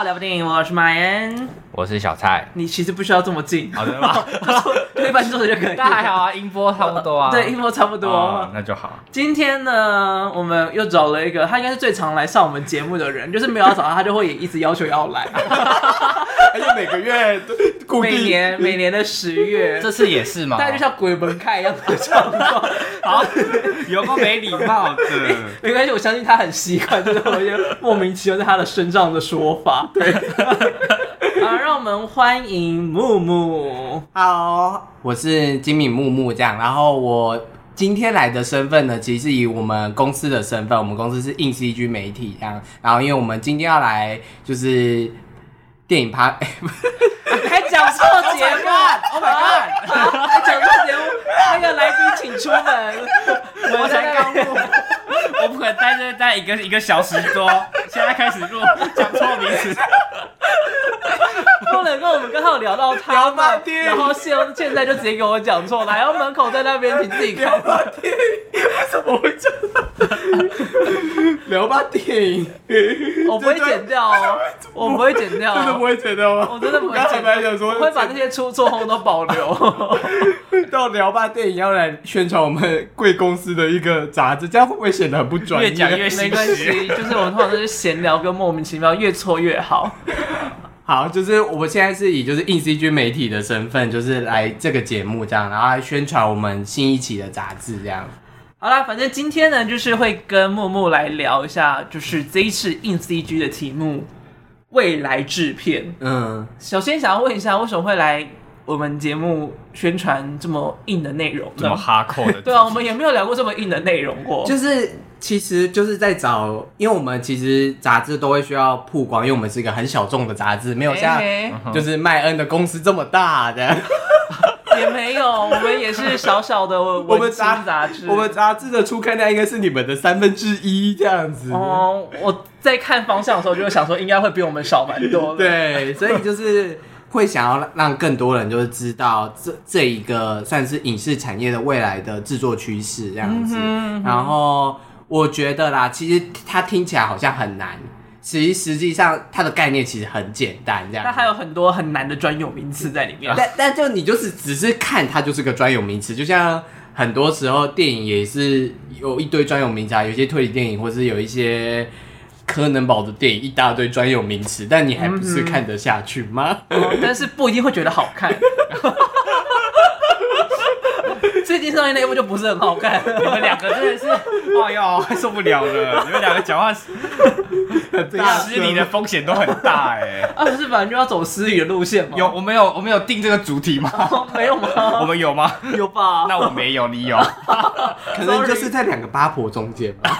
好，聊部电影，我是马恩，我是小蔡。你其实不需要这么近，好的吗？一般坐着就可以。那还好啊，音波差不多啊。对，音波差不多，哦，那就好。今天呢，我们又找了一个，他应该是最常来上我们节目的人，就是没有要找他，他就会也一直要求要来。而且每个月固定，每年 每年的十月，这次也是嘛？大概就像鬼门开一样的状况。好，有个没礼貌的，没关系，我相信他很习惯，就是有一些莫名其妙在他的身上的说法。对，啊，让我们欢迎木木。好，我是金敏木木这样，然后我今天来的身份呢，其实是以我们公司的身份，我们公司是 INCG 媒体这样，然后因为我们今天要来就是。电影趴，还讲错节目？Oh my god！还讲错节目，那个来宾请出门。我才刚录，我不可能待这待一个一个小时多，现在开始录，讲错名词。不能跟我们刚好聊到他嘛，然后现现在就直接给我讲错了，还要门口在那边，请自己看。为什么会这样？聊吧电影，我不会剪掉哦，我不会剪掉，真的不会剪掉吗？我真的不会剪掉，我会把这些出错后都保留。到聊吧电影要来宣传我们贵公司的一个杂志，这样会不会显得很不专业？越讲越没关系，就是我们通常都是闲聊跟莫名其妙，越错越好。好，就是我们现在是以就是 INCG 媒体的身份，就是来这个节目这样，然后来宣传我们新一期的杂志这样。好啦，反正今天呢，就是会跟木木来聊一下，就是这一次 INCG 的题目——未来制片。嗯，首先想要问一下，为什么会来我们节目宣传这么硬的内容？这么哈扣的？对啊，我们也没有聊过这么硬的内容过。就是。其实就是在找，因为我们其实杂志都会需要曝光，因为我们是一个很小众的杂志，没有像就是麦恩的公司这么大的，也没有，我们也是小小的 我们杂志，我们杂志的初刊量应该是你们的三分之一这样子。哦，我在看方向的时候就会想说，应该会比我们少蛮多。对，所以就是会想要让更多人就是知道这这一个算是影视产业的未来的制作趋势这样子，嗯、然后。我觉得啦，其实它听起来好像很难，其实实际上它的概念其实很简单，这样。它还有很多很难的专有名词在里面。但但就你就是只是看它就是个专有名词，就像很多时候电影也是有一堆专有名词啊，有些推理电影或是有一些柯南宝的电影，一大堆专有名词，但你还不是看得下去吗？嗯嗯、但是不一定会觉得好看。最近上映那一部就不是很好看，你们两个真的是，哎呦，受不了了！你们两个讲话失礼 的风险都很大哎。啊，不是本来就要走失礼的路线吗？有，我们有，我们有定这个主题吗？没有吗？我们有吗？有吧？那我没有，你有？可能就是在两个八婆中间吧。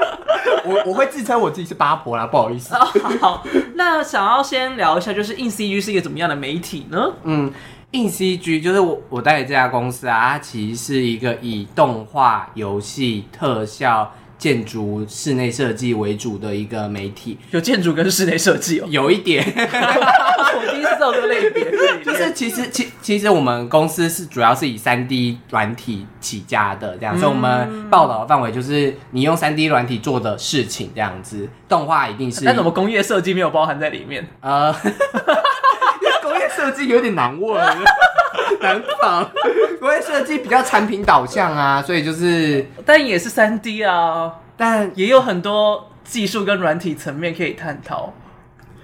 我我会自称我自己是八婆啦，不好意思。好，那想要先聊一下，就是 INCG 是一个怎么样的媒体呢？嗯。INCG 就是我我带的这家公司啊，它其实是一个以动画、游戏、特效、建筑、室内设计为主的一个媒体。有建筑跟室内设计哦，有一点。我第一次知道这个类别，就是其实其其实我们公司是主要是以三 D 软体起家的，这样，所以我们报道的范围就是你用三 D 软体做的事情这样子。动画一定是，但怎么工业设计没有包含在里面？呃。设计有点难问，难仿。因为设计比较产品导向啊，所以就是，但也是三 D 啊，但也有很多技术跟软体层面可以探讨。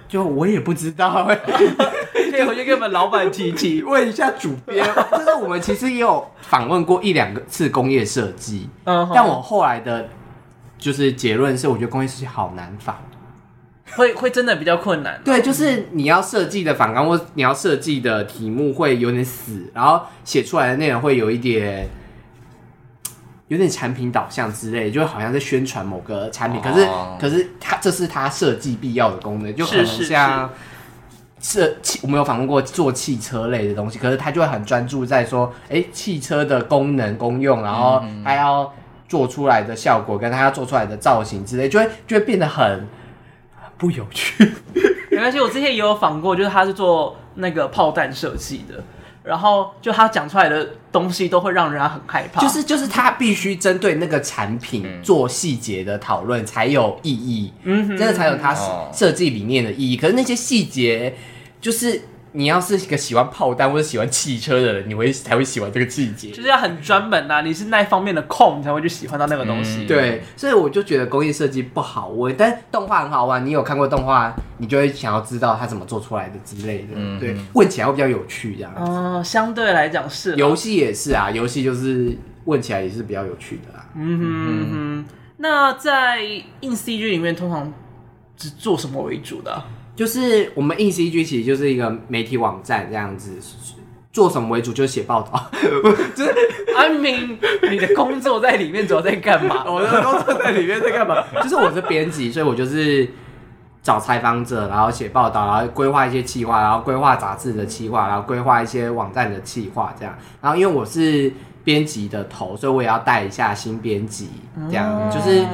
就我也不知道，可以回去跟我们老板提提，问一下主编。就是我们其实也有访问过一两个次工业设计，嗯，但我后来的，就是结论是，我觉得工业设计好难仿。会会真的比较困难，对，就是你要设计的反纲或你要设计的题目会有点死，然后写出来的内容会有一点有点产品导向之类，就好像在宣传某个产品，可是可是它这是它设计必要的功能，就可能像设汽，我们有访问过做汽车类的东西，可是他就会很专注在说，哎，汽车的功能功用，然后还要做出来的效果跟他要做出来的造型之类，就会就会变得很。不有趣，没关系。我之前也有访过，就是他是做那个炮弹设计的，然后就他讲出来的东西都会让人家很害怕。就是就是他必须针对那个产品做细节的讨论才有意义，嗯，真的才有他设计理念的意义。可是那些细节就是。你要是一个喜欢炮弹或者喜欢汽车的人，你会才会喜欢这个季节，就是要很专门呐、啊。你是那一方面的控，你才会去喜欢到那个东西。嗯、对，所以我就觉得工业设计不好我，但动画很好玩。你有看过动画，你就会想要知道它怎么做出来的之类的。嗯、对，问起来会比较有趣这样。哦，相对来讲是。游戏也是啊，游戏就是问起来也是比较有趣的啊。嗯哼嗯哼。那在硬 CG 里面，通常是做什么为主的、啊？就是我们硬 CG 其实就是一个媒体网站这样子，做什么为主？就是写报道。就是安明，你的工作在里面主要在干嘛？我的工作在里面在干嘛？就是我是编辑，所以我就是找采访者，然后写报道，然后规划一些企划，然后规划杂志的企划，然后规划一些网站的企划，这样。然后因为我是编辑的头，所以我也要带一下新编辑，这样、嗯、就是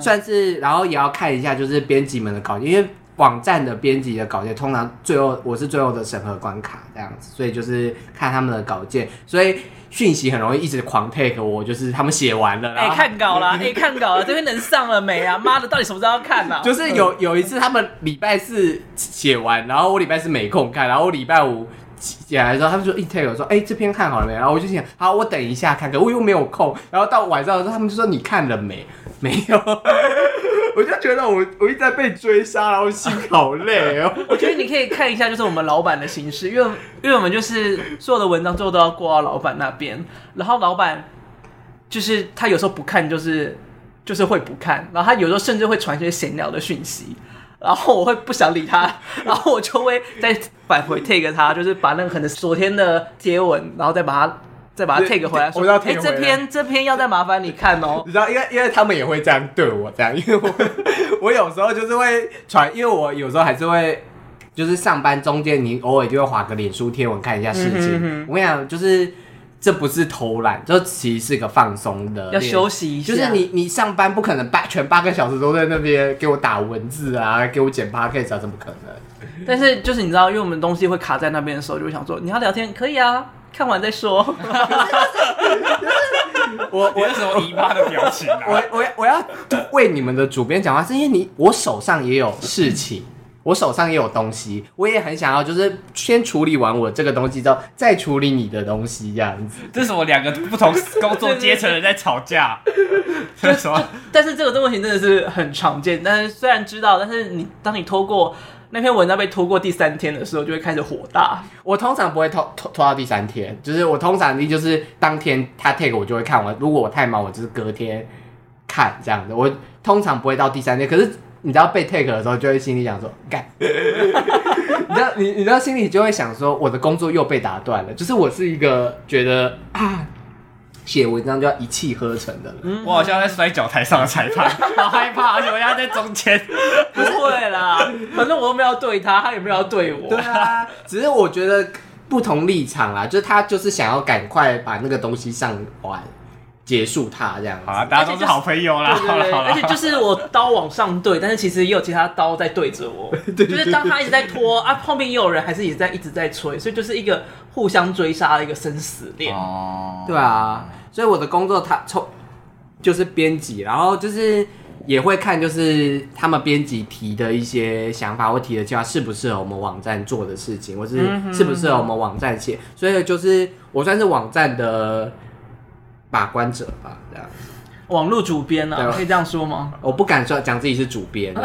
算是，然后也要看一下就是编辑们的稿件，因为。网站的编辑的稿件，通常最后我是最后的审核关卡这样子，所以就是看他们的稿件，所以讯息很容易一直狂 take 我，就是他们写完了，哎、欸，看稿了，哎、欸，看稿了，这边能上了没啊？妈的，到底什么时候要看呢、啊？就是有有一次他们礼拜四写完，然后我礼拜四没空看，然后我礼拜五起来之后，他们就一 take 我说，哎、欸，这篇看好了没？然后我就想，好，我等一下看看，我又没有空，然后到晚上的时候，他们就说你看了没？没有。我就觉得我我一直在被追杀，然后心好累哦。我觉得你可以看一下，就是我们老板的形式，因为因为我们就是所有的文章最后都要过到老板那边，然后老板就是他有时候不看，就是就是会不看，然后他有时候甚至会传一些闲聊的讯息，然后我会不想理他，然后我就会再返回 take 他，就是把那个可能昨天的贴文，然后再把它。再把它 take 回来，说，哎、欸，这篇这篇要再麻烦你看哦。你知道，因为因为他们也会这样对我，这样，因为我我有时候就是会传，因为我有时候还是会，就是上班中间，你偶尔就会划个脸书贴文看一下事情。嗯、哼哼我跟你讲，就是这不是偷懒，这其实是一个放松的，要休息一下。就是你你上班不可能八全八个小时都在那边给我打文字啊，给我剪 podcast 啊，怎么可能？但是就是你知道，因为我们东西会卡在那边的时候，就会想说，你要聊天可以啊。看完再说。我我有什么姨妈的表情啊？我我我要为你们的主编讲话，是因为你我手上也有事情，我手上也有东西，我也很想要，就是先处理完我这个东西之后，再处理你的东西，这样子。这是我两个不同工作阶层的人在吵架。这是什么？但是这个问题真的是很常见。但是虽然知道，但是你当你拖过。那篇文章被拖过第三天的时候，就会开始火大。我通常不会拖拖拖到第三天，就是我通常你就是当天他 take 我就会看完。如果我太忙，我就是隔天看这样子。我通常不会到第三天。可是你知道被 take 的时候，就会心里想说 干。你知道你你知道心里就会想说，我的工作又被打断了。就是我是一个觉得啊。写文章就要一气呵成的，人，我好像在摔角台上的裁判，好害怕，而且我要在中间，不会啦，反正我又没有要对他，他也没有要对我，对啊，只是我觉得不同立场啦，就是他就是想要赶快把那个东西上完，结束他这样子，好啊，大家都是好朋友啦，对对对，而且就是我刀往上对，但是其实也有其他刀在对着我，对，就是当他一直在拖啊，后面也有人还是一直在一直在催，所以就是一个互相追杀的一个生死恋，哦，对啊。所以我的工作，他从就是编辑，然后就是也会看，就是他们编辑提的一些想法，或提的计划适不适合我们网站做的事情，或是适不适合我们网站写。所以就是我算是网站的把关者吧，这样。网络主编呢、啊？可以这样说吗？我不敢说讲自己是主编，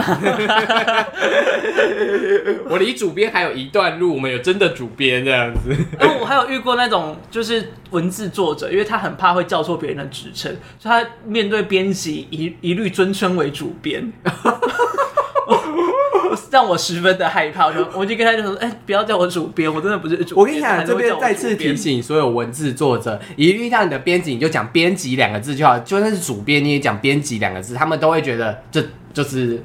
我离主编还有一段路。我们有真的主编这样子。哎，我还有遇过那种就是文字作者，因为他很怕会叫错别人的职称，所以他面对编辑一一律尊称为主编。让我十分的害怕，我就我就跟他就说：“哎、欸，不要叫我主编，我真的不是主编。”我跟你讲，这边再次提醒所有文字作者，一遇到你的编辑，你就讲编辑两个字就好，就算是主编你也讲编辑两个字，他们都会觉得这就是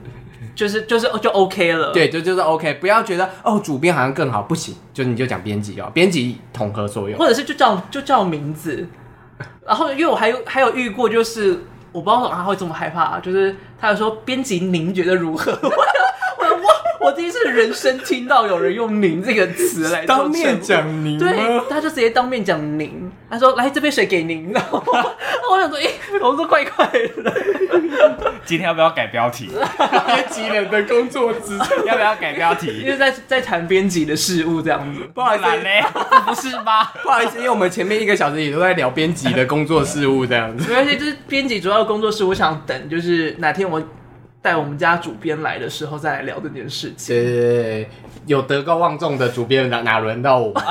就是就是就 OK 了。对，就就是 OK，不要觉得哦主编好像更好，不行，就你就讲编辑哦，编辑统合所有，或者是就叫就叫名字。然后因为我还有还有遇过，就是我不知道他会这么害怕，就是他有说编辑您觉得如何？我第一次人生听到有人用“您”这个词来当面讲您，对，他就直接当面讲您。他说：“来，这杯水给您。”然后我想说：“哎，我说怪怪的。”今天要不要改标题？编辑人的工作姿势要不要改标题？因为在在谈编辑的事物这样子。不好意思，不是吧？不好意思，因为我们前面一个小时也都在聊编辑的工作事务这样子。没关系，就是编辑主要的工作事务，我想等就是哪天我带我们家主编来的时候再来聊这件事情。对对对，有德高望重的主编哪哪轮到我？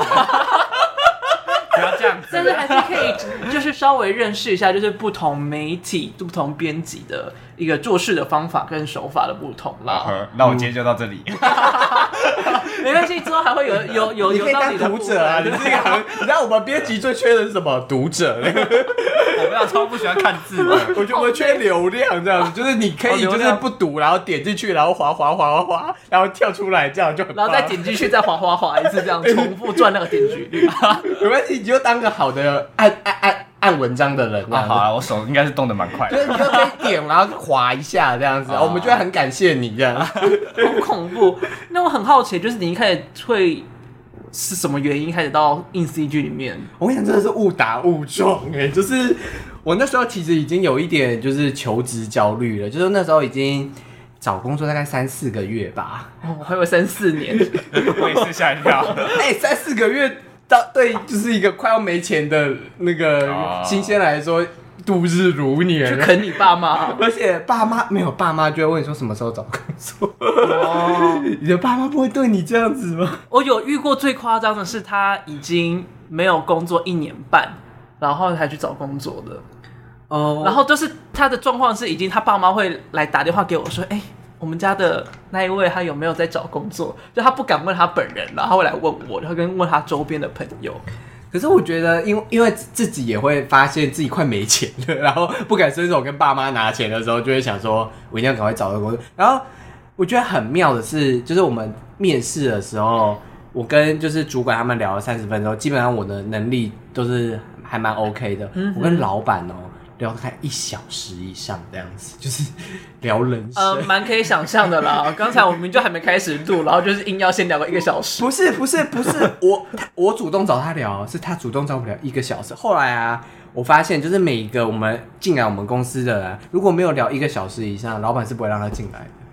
不要这样子，但是还是可以，就是稍微认识一下，就是不同媒体、不同编辑的一个做事的方法跟手法的不同啦。那我今天就到这里，没关系，之后还会有 有有有到你的读者啊，你这个，你知道我们编辑最缺的是什么？读者。我们要超不喜欢看字的，我觉得我们缺流量，这样子就是你可以就是不读，然后点进去，然后滑滑滑滑滑，然后跳出来，这样就很，然后再点进去，再滑滑滑一次，这样重复赚那个点击率。没关系。你就当个好的按按按按文章的人啊！好啊，我手应该是动的蛮快的，就是你就可以点，然后划一下这样子，我们就会很感谢你这样。好恐怖！那我很好奇，就是你一开始会是什么原因开始到 in CG 里面？我跟你讲，真的是误打误撞哎！就是我那时候其实已经有一点就是求职焦虑了，就是那时候已经找工作大概三四个月吧，哦，还有三四年，我也是吓一跳。哎，三四个月。到对，就是一个快要没钱的那个新鲜来说，度日如年，去啃你爸妈，而且爸妈没有爸妈就会问你说什么时候找工作。哦，你的爸妈不会对你这样子吗？我有遇过最夸张的是，他已经没有工作一年半，然后才去找工作的。哦，然后就是他的状况是，已经他爸妈会来打电话给我说，哎。我们家的那一位，他有没有在找工作？就他不敢问他本人，然后他会来问我，然后跟问他周边的朋友。可是我觉得，因为因为自己也会发现自己快没钱了，然后不敢伸手跟爸妈拿钱的时候，就会想说，我一定要赶快找到工作。然后我觉得很妙的是，就是我们面试的时候，我跟就是主管他们聊了三十分钟，基本上我的能力都是还蛮 OK 的。嗯，我跟老板哦。聊开一小时以上这样子，就是聊人生，呃，蛮可以想象的啦。刚才我们就还没开始录，然后就是硬要先聊个一个小时。不是不是不是，我 我主动找他聊，是他主动找我聊一个小时。后来啊，我发现就是每一个我们进来我们公司的人，如果没有聊一个小时以上，老板是不会让他进来的。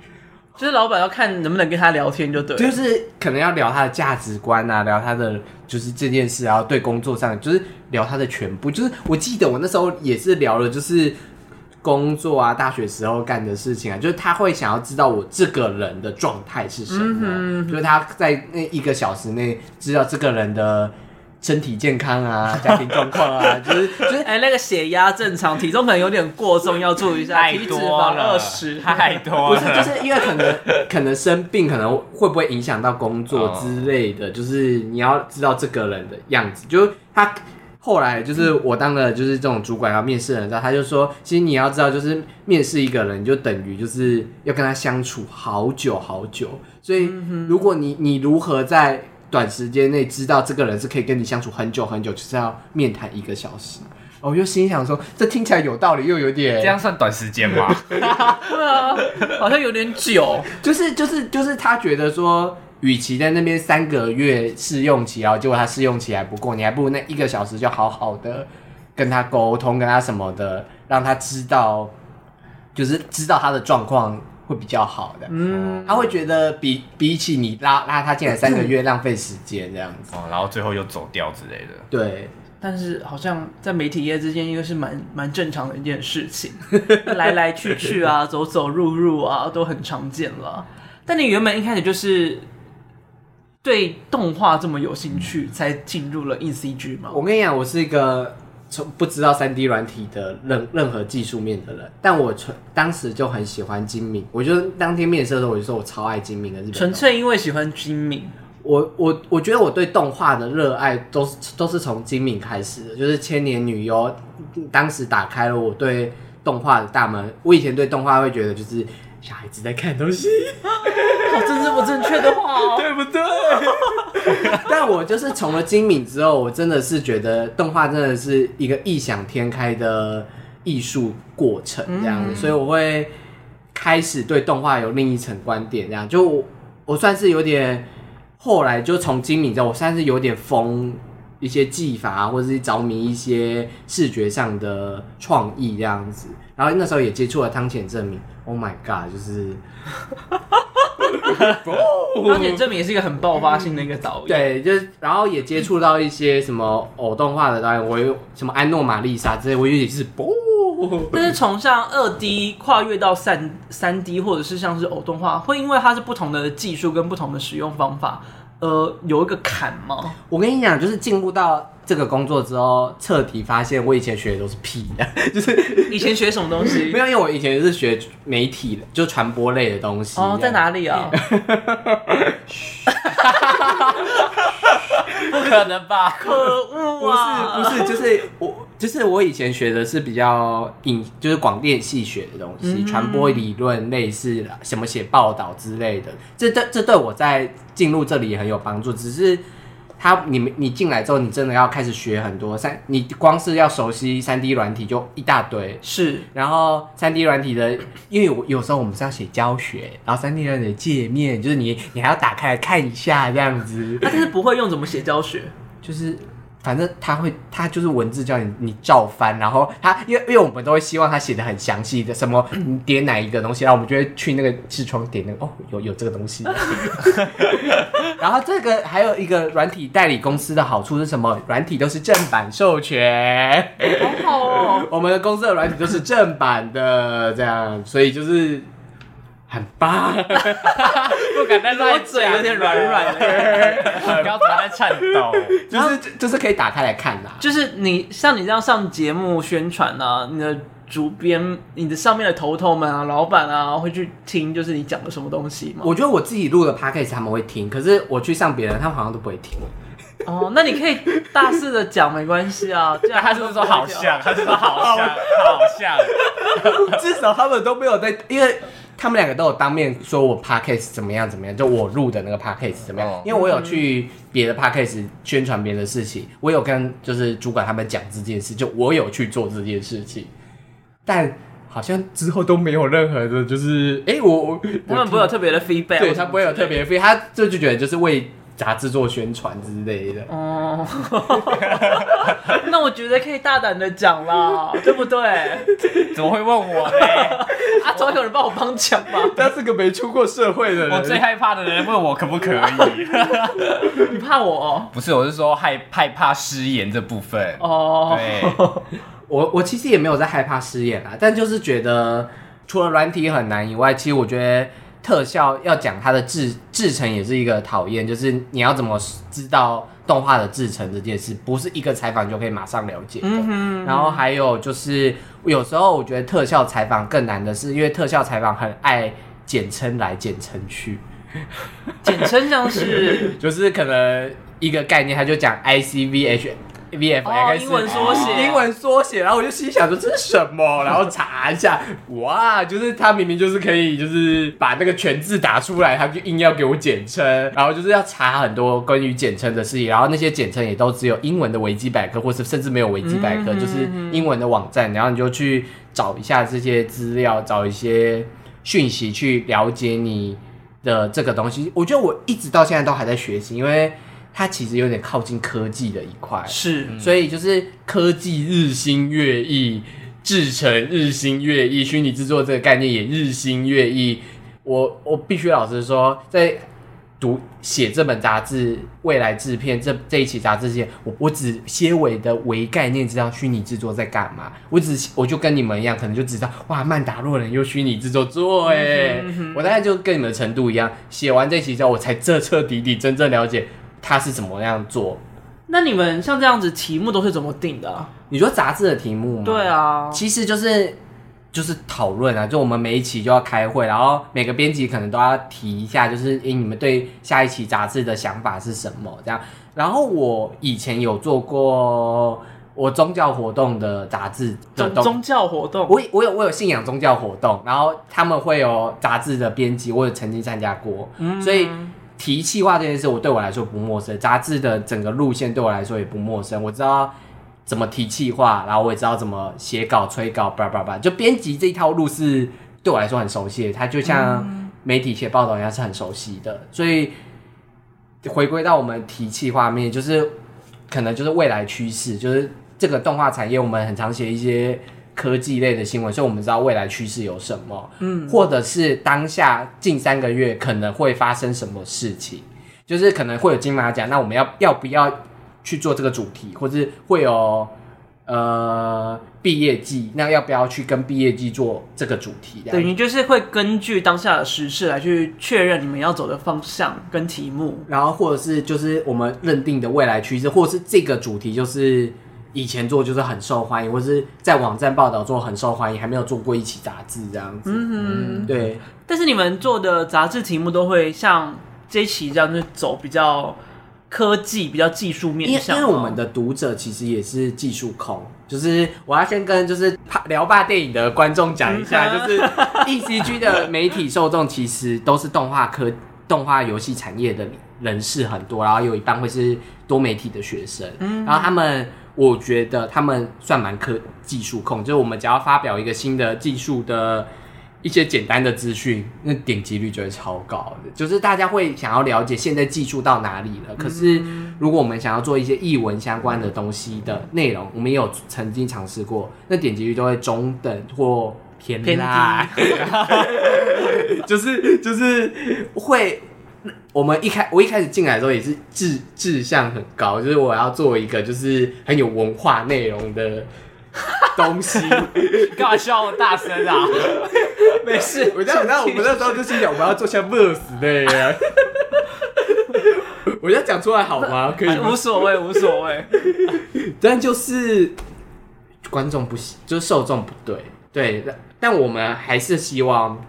就是老板要看能不能跟他聊天就对，就是可能要聊他的价值观啊，聊他的就是这件事，啊对工作上就是聊他的全部。就是我记得我那时候也是聊了，就是工作啊，大学时候干的事情啊，就是他会想要知道我这个人的状态是什么，嗯哼嗯哼，就是他在那一个小时内知道这个人的。身体健康啊，家庭状况啊，就是就是，哎、欸，那个血压正常，体重可能有点过重，要注意一下。太多了，二十太多了。不是，就是因为可能可能生病，可能会不会影响到工作之类的，就是你要知道这个人的样子。就他后来就是我当了就是这种主管要面试人，之后他就说，其实你要知道，就是面试一个人，就等于就是要跟他相处好久好久。所以如果你你如何在短时间内知道这个人是可以跟你相处很久很久，就是要面谈一个小时。我就心想说，这听起来有道理，又有点这样算短时间吗？对啊，好像有点久。就是就是就是他觉得说，与其在那边三个月试用期，然后结果他试用期还不过，你还不如那一个小时就好好的跟他沟通，跟他什么的，让他知道，就是知道他的状况。会比较好的，嗯，他会觉得比比起你拉拉他进来三个月 浪费时间这样子，哦，然后最后又走掉之类的，对。但是好像在媒体业之间，应该是蛮蛮正常的一件事情，来来去去啊，走走入入啊，都很常见了。但你原本一开始就是对动画这么有兴趣，才进入了 in CG 吗？我跟你讲，我是一个。从不知道三 D 软体的任任何技术面的人，但我纯当时就很喜欢金敏。我就当天面试的时候，我就说我超爱金敏的日本。纯粹因为喜欢金敏。我我我觉得我对动画的热爱都是都是从金敏开始的，就是千年女优当时打开了我对动画的大门。我以前对动画会觉得就是小孩子在看东西。好政治不正确的话哦，对不对？但我就是从了精敏之后，我真的是觉得动画真的是一个异想天开的艺术过程，这样子，嗯、所以我会开始对动画有另一层观点。这样，就我，我算是有点，后来就从精明之后，我算是有点疯一些技法，或者是着迷一些视觉上的创意这样子。然后那时候也接触了汤浅政明，Oh my God，就是。汤浅政明也是一个很爆发性的一个导演，对，就是然后也接触到一些什么偶动画的导演，我有什么安诺玛丽莎之类，我以为是不。但是从像二 D 跨越到三三 D，或者是像是偶动画，会因为它是不同的技术跟不同的使用方法，呃，有一个坎吗？我跟你讲，就是进入到这个工作之后，彻底发现我以前学的都是屁的，就是以前学什么东西？没有，因为我以前是学媒体的，就传播类的东西。哦，在哪里啊？不可能吧？可恶啊！不是不是，就是我就是我以前学的是比较影，就是广电系学的东西，传、嗯、播理论类似什么写报道之类的。这对这对我在进入这里也很有帮助，只是。他，你们你进来之后，你真的要开始学很多三，你光是要熟悉三 D 软体就一大堆。是，然后三 D 软体的，因为有有时候我们是要写教学，然后三 D 软体的界面就是你你还要打开来看一下这样子。他就是不会用怎么写教学，就是。反正他会，他就是文字叫你你照翻，然后他因为因为我们都会希望他写的很详细的，什么你 点哪一个东西，然后我们就会去那个视窗点那个哦，有有这个东西。然后这个还有一个软体代理公司的好处是什么？软体都是正版授权，好好哦。我们的公司的软体都是正版的，这样，所以就是。很棒，不敢再乱，嘴有点软软的，标准在颤抖，就是就是可以打开来看的，就是你像你这样上节目宣传啊，你的主编、你的上面的头头们啊、老板啊，会去听，就是你讲的什么东西吗？我觉得我自己录的 podcast 他们会听，可是我去上别人，他们好像都不会听。哦，那你可以大肆的讲，没关系啊。这样他是不是说好像？他是说好像，好像，至少他们都没有在，因为。他们两个都有当面说我 podcast 怎么样怎么样，就我录的那个 podcast 怎么样？哦、因为我有去别的 podcast 宣传别的事情，我有跟就是主管他们讲这件事，就我有去做这件事情，但好像之后都没有任何的，就是哎、欸，我我他们不会有特别的 feedback，对他不会有特别的 feedback，他就就觉得就是为。杂志做宣传之类的哦，那我觉得可以大胆的讲啦，对不对？怎么会问我呢？啊，总有人帮我帮讲吧。他是个没出过社会的人，我最害怕的人问我可不可以？你怕我哦？不是，我是说害害怕失言这部分哦。对，我我其实也没有在害怕失言啊，但就是觉得除了软体很难以外，其实我觉得。特效要讲它的制制成也是一个讨厌，就是你要怎么知道动画的制成这件事，不是一个采访就可以马上了解的。嗯。然后还有就是有时候我觉得特效采访更难的是，因为特效采访很爱简称来简称去，简称像是 就是可能一个概念，他就讲 ICVH。VFX、哦、英文缩写，英文缩写，然后我就心想说这是什么，然后查一下，哇，就是他明明就是可以，就是把那个全字打出来，他就硬要给我简称，然后就是要查很多关于简称的事情，然后那些简称也都只有英文的维基百科，或是甚至没有维基百科，嗯、就是英文的网站，然后你就去找一下这些资料，找一些讯息去了解你的这个东西。我觉得我一直到现在都还在学习，因为。它其实有点靠近科技的一块，是，所以就是科技日新月异，制成日新月异，虚拟制作这个概念也日新月异。我我必须老实说，在读写这本杂志，未来制片这这一期杂志之前，我我只些微的微概念知道虚拟制作在干嘛。我只我就跟你们一样，可能就知道哇，曼达洛人用虚拟制作做哎、欸，嗯、哼我大概就跟你们的程度一样。写完这期之后，我才彻彻底底真正了解。他是怎么样做？那你们像这样子题目都是怎么定的啊？你说杂志的题目吗？对啊，其实就是就是讨论啊，就我们每一期就要开会，然后每个编辑可能都要提一下，就是诶，你们对下一期杂志的想法是什么？这样。然后我以前有做过我宗教活动的杂志的宗宗教活动，我我有我有信仰宗教活动，然后他们会有杂志的编辑，我有曾经参加过，嗯，所以。提气话这件事，我对我来说不陌生。杂志的整个路线对我来说也不陌生。我知道怎么提气话，然后我也知道怎么写稿、催稿，叭叭叭。就编辑这一套路是对我来说很熟悉的。它就像媒体写报道一样是很熟悉的。所以回归到我们提气画面，就是可能就是未来趋势，就是这个动画产业，我们很常写一些科技类的新闻，所以我们知道未来趋势有什么，嗯，或者是当下近三个月可能会发生什么事情，就是可能会有金马奖，那我们要要不要去做这个主题，或是会有。呃，毕业季，那要不要去跟毕业季做这个主题？等于就是会根据当下的时事来去确认你们要走的方向跟题目，然后或者是就是我们认定的未来趋势，或者是这个主题就是以前做就是很受欢迎，或者是在网站报道做很受欢迎，还没有做过一期杂志这样子。嗯对。但是你们做的杂志题目都会像这一期这样，就走比较。科技比较技术面向，因为我们的读者其实也是技术控，就是我要先跟就是聊吧电影的观众讲一下，就是 INCG 的媒体受众其实都是动画科、动画游戏产业的人士很多，然后有一半会是多媒体的学生，然后他们我觉得他们算蛮科技术控，就是我们只要发表一个新的技术的。一些简单的资讯，那点击率就会超高的，就是大家会想要了解现在技术到哪里了。可是，如果我们想要做一些译文相关的东西的内容，我们也有曾经尝试过，那点击率都会中等或偏低，就是就是会。我们一开我一开始进来的时候也是志志向很高，就是我要做一个就是很有文化内容的。东西 干嘛笑那么大声啊？没事，我知道，我知道，我们那时候就是想我们要做像 Verse 那样。我要讲出来好吗？可以吗？无所谓，无所谓。但就是观众不行，就是受众不对，对。但我们还是希望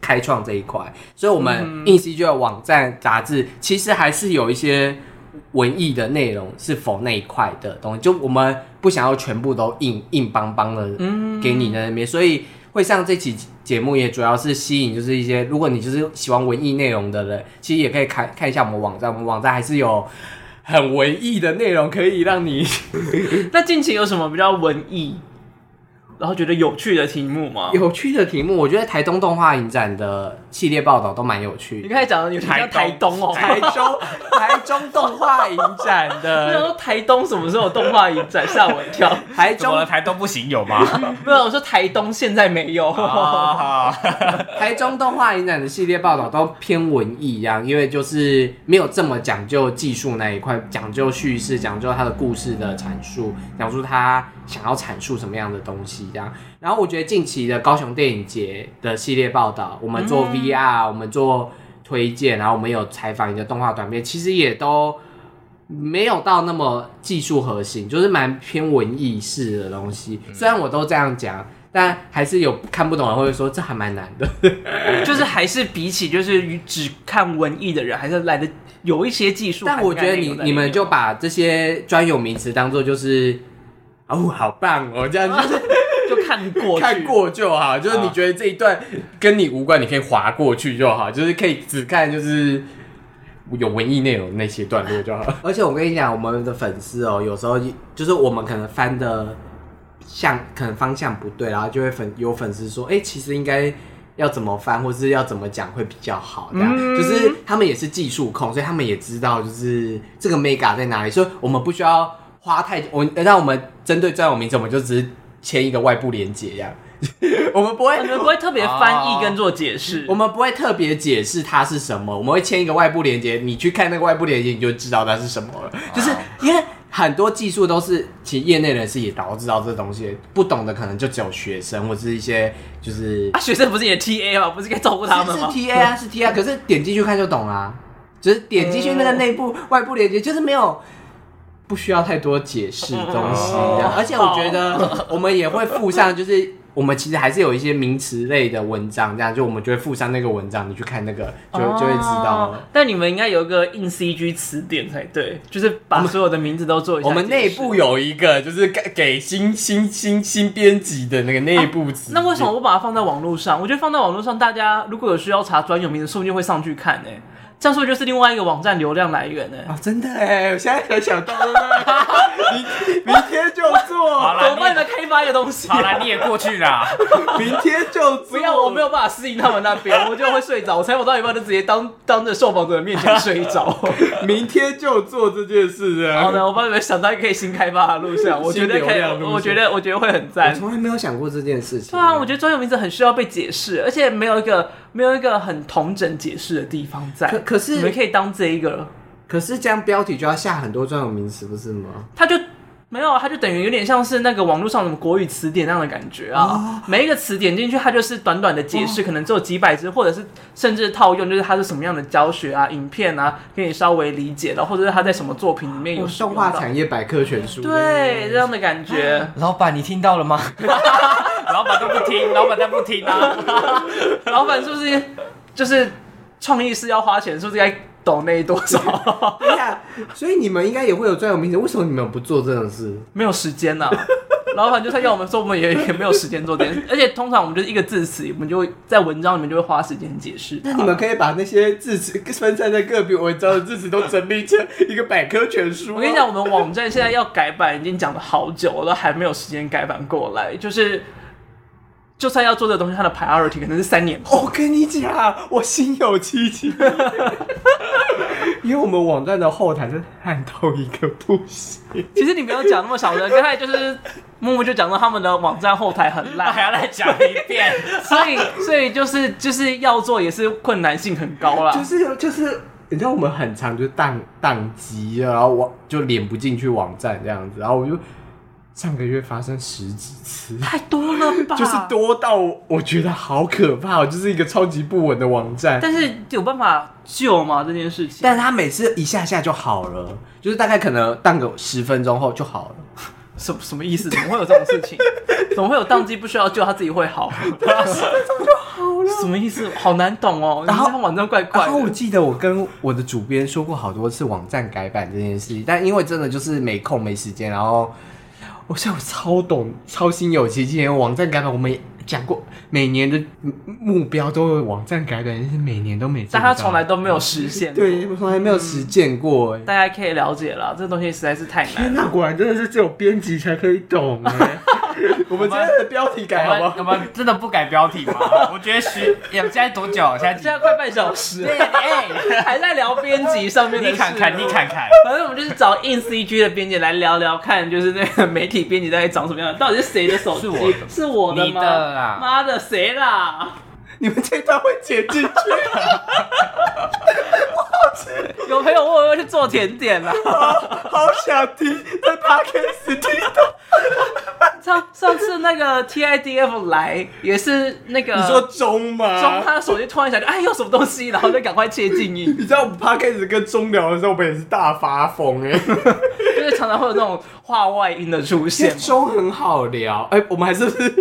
开创这一块，所以我们 INCG 的网站杂志其实还是有一些。文艺的内容是否那一块的东西，就我们不想要全部都硬硬邦邦的给你在那边，所以会上这期节目也主要是吸引，就是一些如果你就是喜欢文艺内容的人，其实也可以看看一下我们网站，我们网站还是有很文艺的内容可以让你。那近期有什么比较文艺？然后觉得有趣的题目吗？有趣的题目，我觉得台东动画影展的系列报道都蛮有趣的。你刚才讲的有台台东哦，台中 台中动画影展的。我想说台东什么时候有动画影展？吓我一跳。台中的台东不行有吗？没有，我说台东现在没有。台中动画影展的系列报道都偏文艺一样，因为就是没有这么讲究技术那一块，讲究叙事，讲究它的故事的阐述，讲述它想要阐述什么样的东西。这样，然后我觉得近期的高雄电影节的系列报道，我们做 VR，我们做推荐，然后我们有采访一个动画短片，其实也都没有到那么技术核心，就是蛮偏文艺式的东西。虽然我都这样讲，但还是有看不懂的，或者说这还蛮难的。就是还是比起就是只看文艺的人，还是来的有一些技术。但我觉得你你们就把这些专有名词当做就是哦，好棒哦，这样子。就看过看过就好，就是你觉得这一段跟你无关，你可以划过去就好，就是可以只看就是有文艺内容那些段落就好。而且我跟你讲，我们的粉丝哦，有时候就是我们可能翻的像可能方向不对，然后就会粉有粉丝说，哎、欸，其实应该要怎么翻，或是要怎么讲会比较好。这样、嗯、就是他们也是技术控，所以他们也知道就是这个 mega 在哪里，所以我们不需要花太我让我们针对专有名词，我们就只是。签一个外部连接呀，我们不会，我们不会特别翻译跟做解释，我们不会特别解释它是什么，我们会签一个外部连接，你去看那个外部连接，你就知道它是什么了。就是因为很多技术都是其实业内人士也都知道这东西，不懂的可能就只有学生或者是一些就是啊，学生不是也 TA 吗？不是该照顾他们吗？是 TA 啊，是 TA，可是点进去看就懂啦，就是点进去那个内部外部连接，就是没有。不需要太多解释东西，而且我觉得我们也会附上，就是我们其实还是有一些名词类的文章，这样就我们就会附上那个文章，你去看那个就就会知道了。但你们应该有一个 INCG 词典才对，就是把所有的名字都做一下。我们内部有一个，就是给给新新新新编辑的那个内部词。那为什么不把它放在网络上？我觉得放在网络上，大家如果有需要查专有名词，说不定会上去看诶。这样说就是另外一个网站流量来源呢？啊，真的哎，我现在才想到了，明明天就做，好了，我帮你们开发一个东西。好了，你也过去啦，明天就做。不要，我没有办法适应他们那边，我就会睡着。我采访到一半就直接当当着受访者的面前睡着。明天就做这件事啊！好的，我帮你们想到一个可以新开发的路线，我觉得可以，我觉得我觉得会很赞。我从来没有想过这件事情。对啊，我觉得专有名词很需要被解释，而且没有一个没有一个很统整解释的地方在。可可是你们可以当这一个，可是这样标题就要下很多专有名词，不是吗？他就没有，他就等于有点像是那个网络上什么国语词典那样的感觉啊。哦、每一个词点进去，它就是短短的解释，哦、可能只有几百字，或者是甚至套用，就是它是什么样的教学啊、影片啊，可以稍微理解的，或者是他在什么作品里面有动画产业百科全书，对这样的感觉。老板，你听到了吗？老板都不听，老板在不听啊。老板是不是就是创意是要花钱？是不是该？懂那多少？对呀，所以你们应该也会有专有名词，为什么你们不做这种事？没有时间呐、啊。老板就算要我们做，我们也也没有时间做这件事。而且通常我们就是一个字词，我们就会在文章里面就会花时间解释。那你们可以把那些字词分散在各笔文章的字词都整理成一个百科全书。我跟你讲，我们网站现在要改版，已经讲了好久，我都还没有时间改版过来。就是。就算要做这个东西，它的 priority 可能是三年。我跟你讲，我心有戚戚，因为我们网站的后台是烂到一个不行。其实你不要讲那么小声，刚才就是木木就讲到他们的网站后台很烂，还要再讲一遍。所以，所以就是就是要做也是困难性很高啦。就是就是，你知道我们很长就宕宕机，然后我就连不进去网站这样子，然后我就。上个月发生十几次，太多了吧？就是多到我觉得好可怕，就是一个超级不稳的网站。但是有办法救吗？这件事情？但是他每次一下下就好了，就是大概可能当个十分钟后就好了。什什么意思？怎么会有这种事情？怎么会有宕机不需要救，他自己会好？十分钟就好了？什么意思？好难懂哦。然后网站怪怪。然后我记得我跟我的主编说过好多次网站改版这件事情，但因为真的就是没空没时间，然后。我现在超懂，超心有戚年网站改版，我们也讲过，每年的目标都有网站改版，但是每年都没，但他从来都没有实现。对，我从来没有实践过。大家可以了解了，这东西实在是太难。那果然真的是只有编辑才可以懂哎。我们今天的标题改好吗？我们真的不改标题吗？我觉得需要现在多久？现在现在快半小时。对，哎，还在聊编辑上面的。你看看，你看看。反正我们就是找 InCG 的编辑来聊聊看，就是那个媒体编辑在长什么样？到底是谁的手机？是我的，是我的吗？妈的，谁啦？你们这段会剪进去。有朋友问我要去做甜点啦，好想听，在 Podcast 听到。上上次那个 TIDF 来也是那个，你说钟吗？钟他的手机突然一下就哎有什么东西，然后就赶快切静音。你知道我们 Podcast 跟钟聊的时候，我们也是大发疯哎，就是常常会有那种话外音的出现。钟很好聊，哎、欸，我们还是不是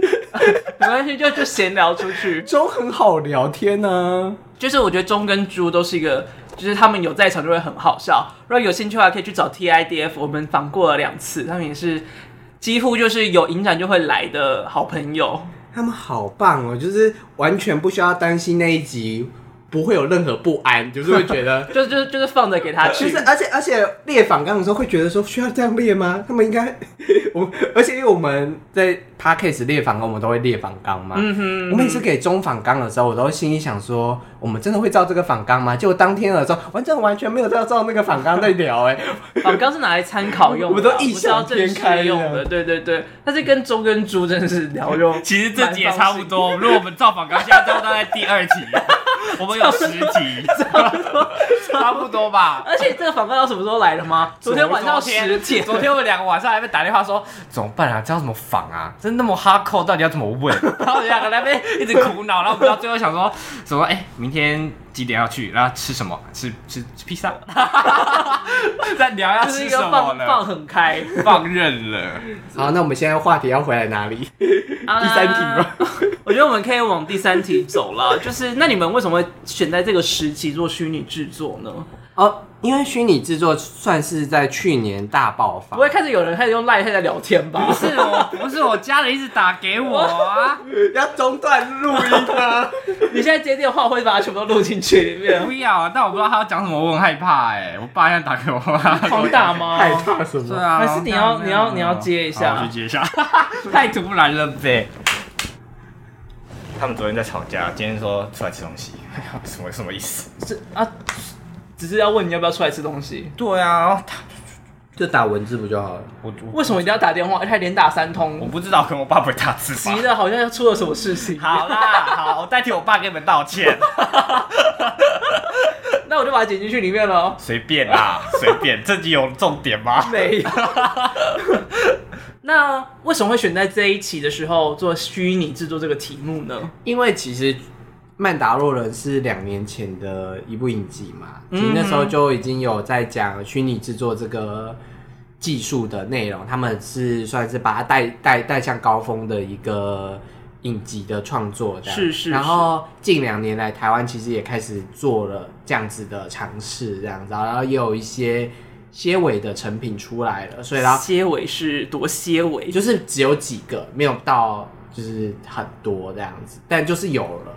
没关系，就就闲聊出去。钟很好聊天呢、啊，就是我觉得钟跟猪都是一个。就是他们有在场就会很好笑，如果有兴趣的话可以去找 TIDF，我们访过了两次，他们也是几乎就是有影展就会来的好朋友。他们好棒哦，就是完全不需要担心那一集不会有任何不安，就是会觉得 就就就是放着给他去，就是而且而且列访纲的时候会觉得说需要这样列吗？他们应该 我而且因为我们在。Podcast 列访纲，我们都会列访纲嘛。嗯哼。我每次给中访纲的时候，我都会心里想说，我们真的会照这个访纲吗？结果当天的时候，完全完全没有照照那个访纲在聊。哎，访纲是拿来参考用的，我们都异想天开用的。对对对，但是跟中跟猪真的是聊用。其实这集也差不多。如果我们照访纲，现在都在第二集，我们有十集，差不多吧。而且这个访纲要什么时候来的吗？昨天晚上十点。昨天我们两个晚上还被打电话说怎么办啊？这要怎么访啊？那么哈扣，到底要怎么问？然后两个那边一直苦恼，然后不知道最后想说什么？哎、欸，明天几点要去？然后吃什么？吃吃，吃披萨。在聊要吃什么放，放很开，放任了。好，那我们现在话题要回来哪里？啊、第三题吧。我觉得我们可以往第三题走了。就是那你们为什么会选在这个时期做虚拟制作呢？哦。因为虚拟制作算是在去年大爆发，不会开始有人开始用 Line 在聊天吧？不是我，不是我家人一直打给我啊，要中断录音啊！你现在接电话，我会把它全部都录进去里面。不要啊！但我不知道他要讲什么，我很害怕哎、欸。我爸现在打给我，狂打 吗？害怕什么？对啊，还是你要你要你要接一下？我去接一下。太突然了呗。他们昨天在吵架，今天说出来吃东西，什么什么意思？是啊。只是要问你要不要出来吃东西。对啊，就打文字不就好了？我为什么一定要打电话？他连打三通。我不知道，可能我爸不会打字。急的好像要出了什么事情。好啦，好，我代替我爸给你们道歉。那我就把它剪进去里面了。随便啦，随便。这集有重点吗？没有。那为什么会选在这一期的时候做虚拟制作这个题目呢？因为其实。曼达洛人是两年前的一部影集嘛，其实那时候就已经有在讲虚拟制作这个技术的内容，他们是算是把它带带带向高峰的一个影集的创作的。是，是是。然后近两年来，台湾其实也开始做了这样子的尝试，这样子，然后也有一些蝎尾的成品出来了。所以，然后些微是多蝎尾，就是只有几个，没有到就是很多这样子，但就是有了。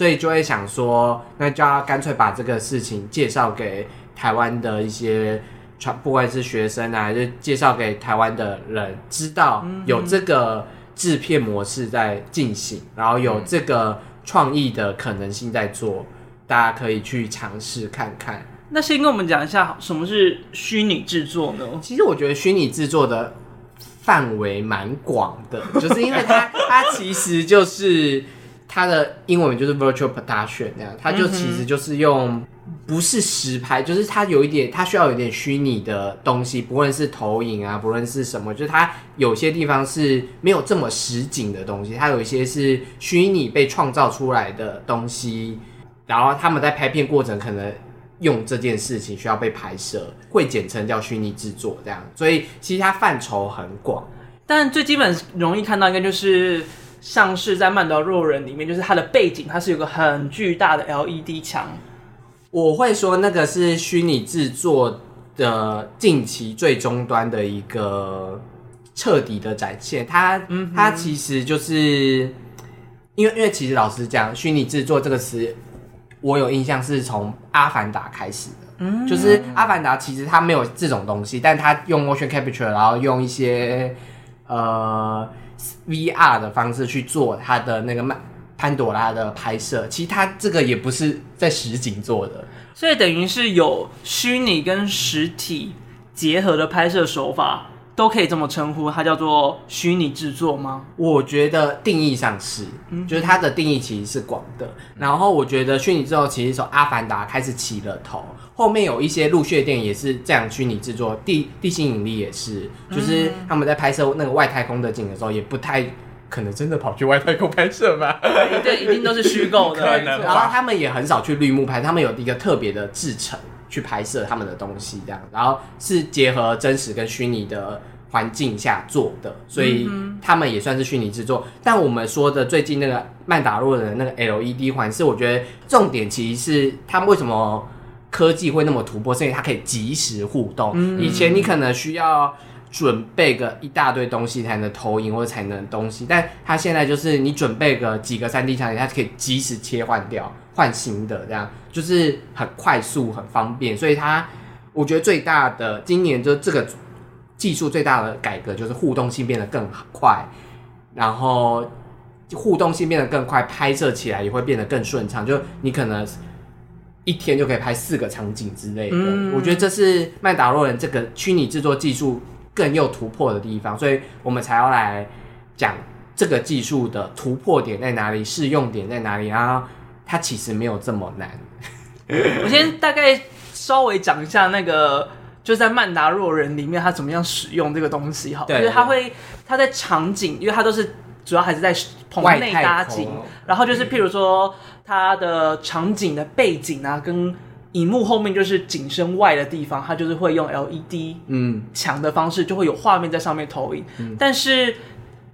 所以就会想说，那就要干脆把这个事情介绍给台湾的一些传，不管是学生啊，还是介绍给台湾的人，知道有这个制片模式在进行，然后有这个创意的可能性在做，大家可以去尝试看看。那先跟我们讲一下，什么是虚拟制作呢？其实我觉得虚拟制作的范围蛮广的，就是因为它它其实就是。它的英文名就是 virtual production，这样，它就其实就是用不是实拍，就是它有一点，它需要有一点虚拟的东西，不论是投影啊，不论是什么，就是它有些地方是没有这么实景的东西，它有一些是虚拟被创造出来的东西，然后他们在拍片过程可能用这件事情需要被拍摄，会简称叫虚拟制作这样，所以其实它范畴很广，但最基本容易看到应该就是。像是在《曼达洛人》里面，就是它的背景，它是有个很巨大的 LED 墙。我会说那个是虚拟制作的近期最终端的一个彻底的展现。它，嗯，它其实就是因为，因为其实老实讲，虚拟制作这个词，我有印象是从《阿凡达》开始的。嗯，就是《阿凡达》其实它没有这种东西，但它用 motion capture，然后用一些呃。VR 的方式去做它的那个曼潘朵拉的拍摄，其实它这个也不是在实景做的，所以等于是有虚拟跟实体结合的拍摄手法，都可以这么称呼，它叫做虚拟制作吗？我觉得定义上是，嗯就是它的定义其实是广的。然后我觉得虚拟制作其实从《阿凡达》开始起了头。后面有一些陆续电影也是这样虚拟制作，地地心引力也是，就是他们在拍摄那个外太空的景的时候，也不太可能真的跑去外太空拍摄吧？对，一定都是虚构的。然后他们也很少去绿幕拍，他们有一个特别的制程去拍摄他们的东西，这样，然后是结合真实跟虚拟的环境下做的，所以他们也算是虚拟制作。但我们说的最近那个曼达洛的那个 LED 环，是我觉得重点其实是他们为什么。科技会那么突破，是因为它可以及时互动。嗯、以前你可能需要准备个一大堆东西才能投影或者才能东西，但它现在就是你准备个几个三 D 场景，它可以及时切换掉，换新的，这样就是很快速、很方便。所以它，我觉得最大的今年就这个技术最大的改革就是互动性变得更快，然后互动性变得更快，拍摄起来也会变得更顺畅。就你可能。一天就可以拍四个场景之类的，嗯、我觉得这是曼达洛人这个虚拟制作技术更有突破的地方，所以我们才要来讲这个技术的突破点在哪里，适用点在哪里，然后它其实没有这么难。我先大概稍微讲一下那个，就在曼达洛人里面，他怎么样使用这个东西哈，就是他会他在场景，因为他都是。主要还是在棚内搭景，然后就是譬如说他的场景的背景啊，跟荧幕后面就是景深外的地方，他就是会用 LED 嗯。墙的方式，就会有画面在上面投影。嗯、但是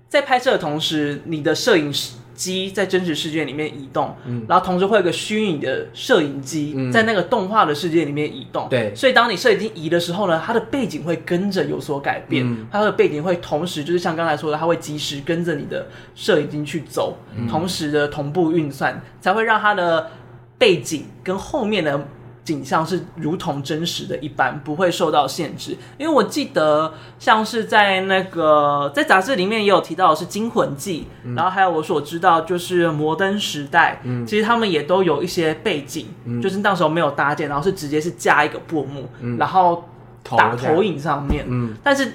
在拍摄的同时，你的摄影师机在真实世界里面移动，嗯，然后同时会有个虚拟的摄影机在那个动画的世界里面移动，对、嗯，所以当你摄影机移的时候呢，它的背景会跟着有所改变，嗯、它的背景会同时就是像刚才说的，它会及时跟着你的摄影机去走，嗯、同时的同步运算，才会让它的背景跟后面的。景象是如同真实的一般，不会受到限制。因为我记得，像是在那个在杂志里面也有提到的是《惊魂记》，嗯，然后还有我所知道就是《摩登时代》，嗯，其实他们也都有一些背景，嗯，就是那时候没有搭建，然后是直接是架一个布幕，嗯，然后打投影上面，嗯，但是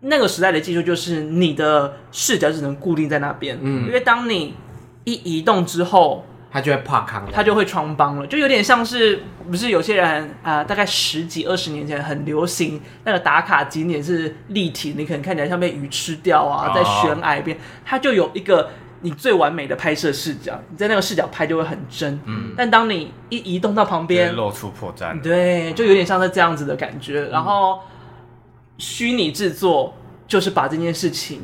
那个时代的技术就是你的视角只能固定在那边，嗯，因为当你一移动之后。他就会破康，他就会穿帮了，就有点像是不是有些人啊、呃，大概十几二十年前很流行那个打卡景点是立体，你可能看起来像被鱼吃掉啊，在悬崖边，它就有一个你最完美的拍摄视角，你在那个视角拍就会很真，嗯，但当你一移动到旁边，露出破绽，对，就有点像是这样子的感觉。然后虚拟制作就是把这件事情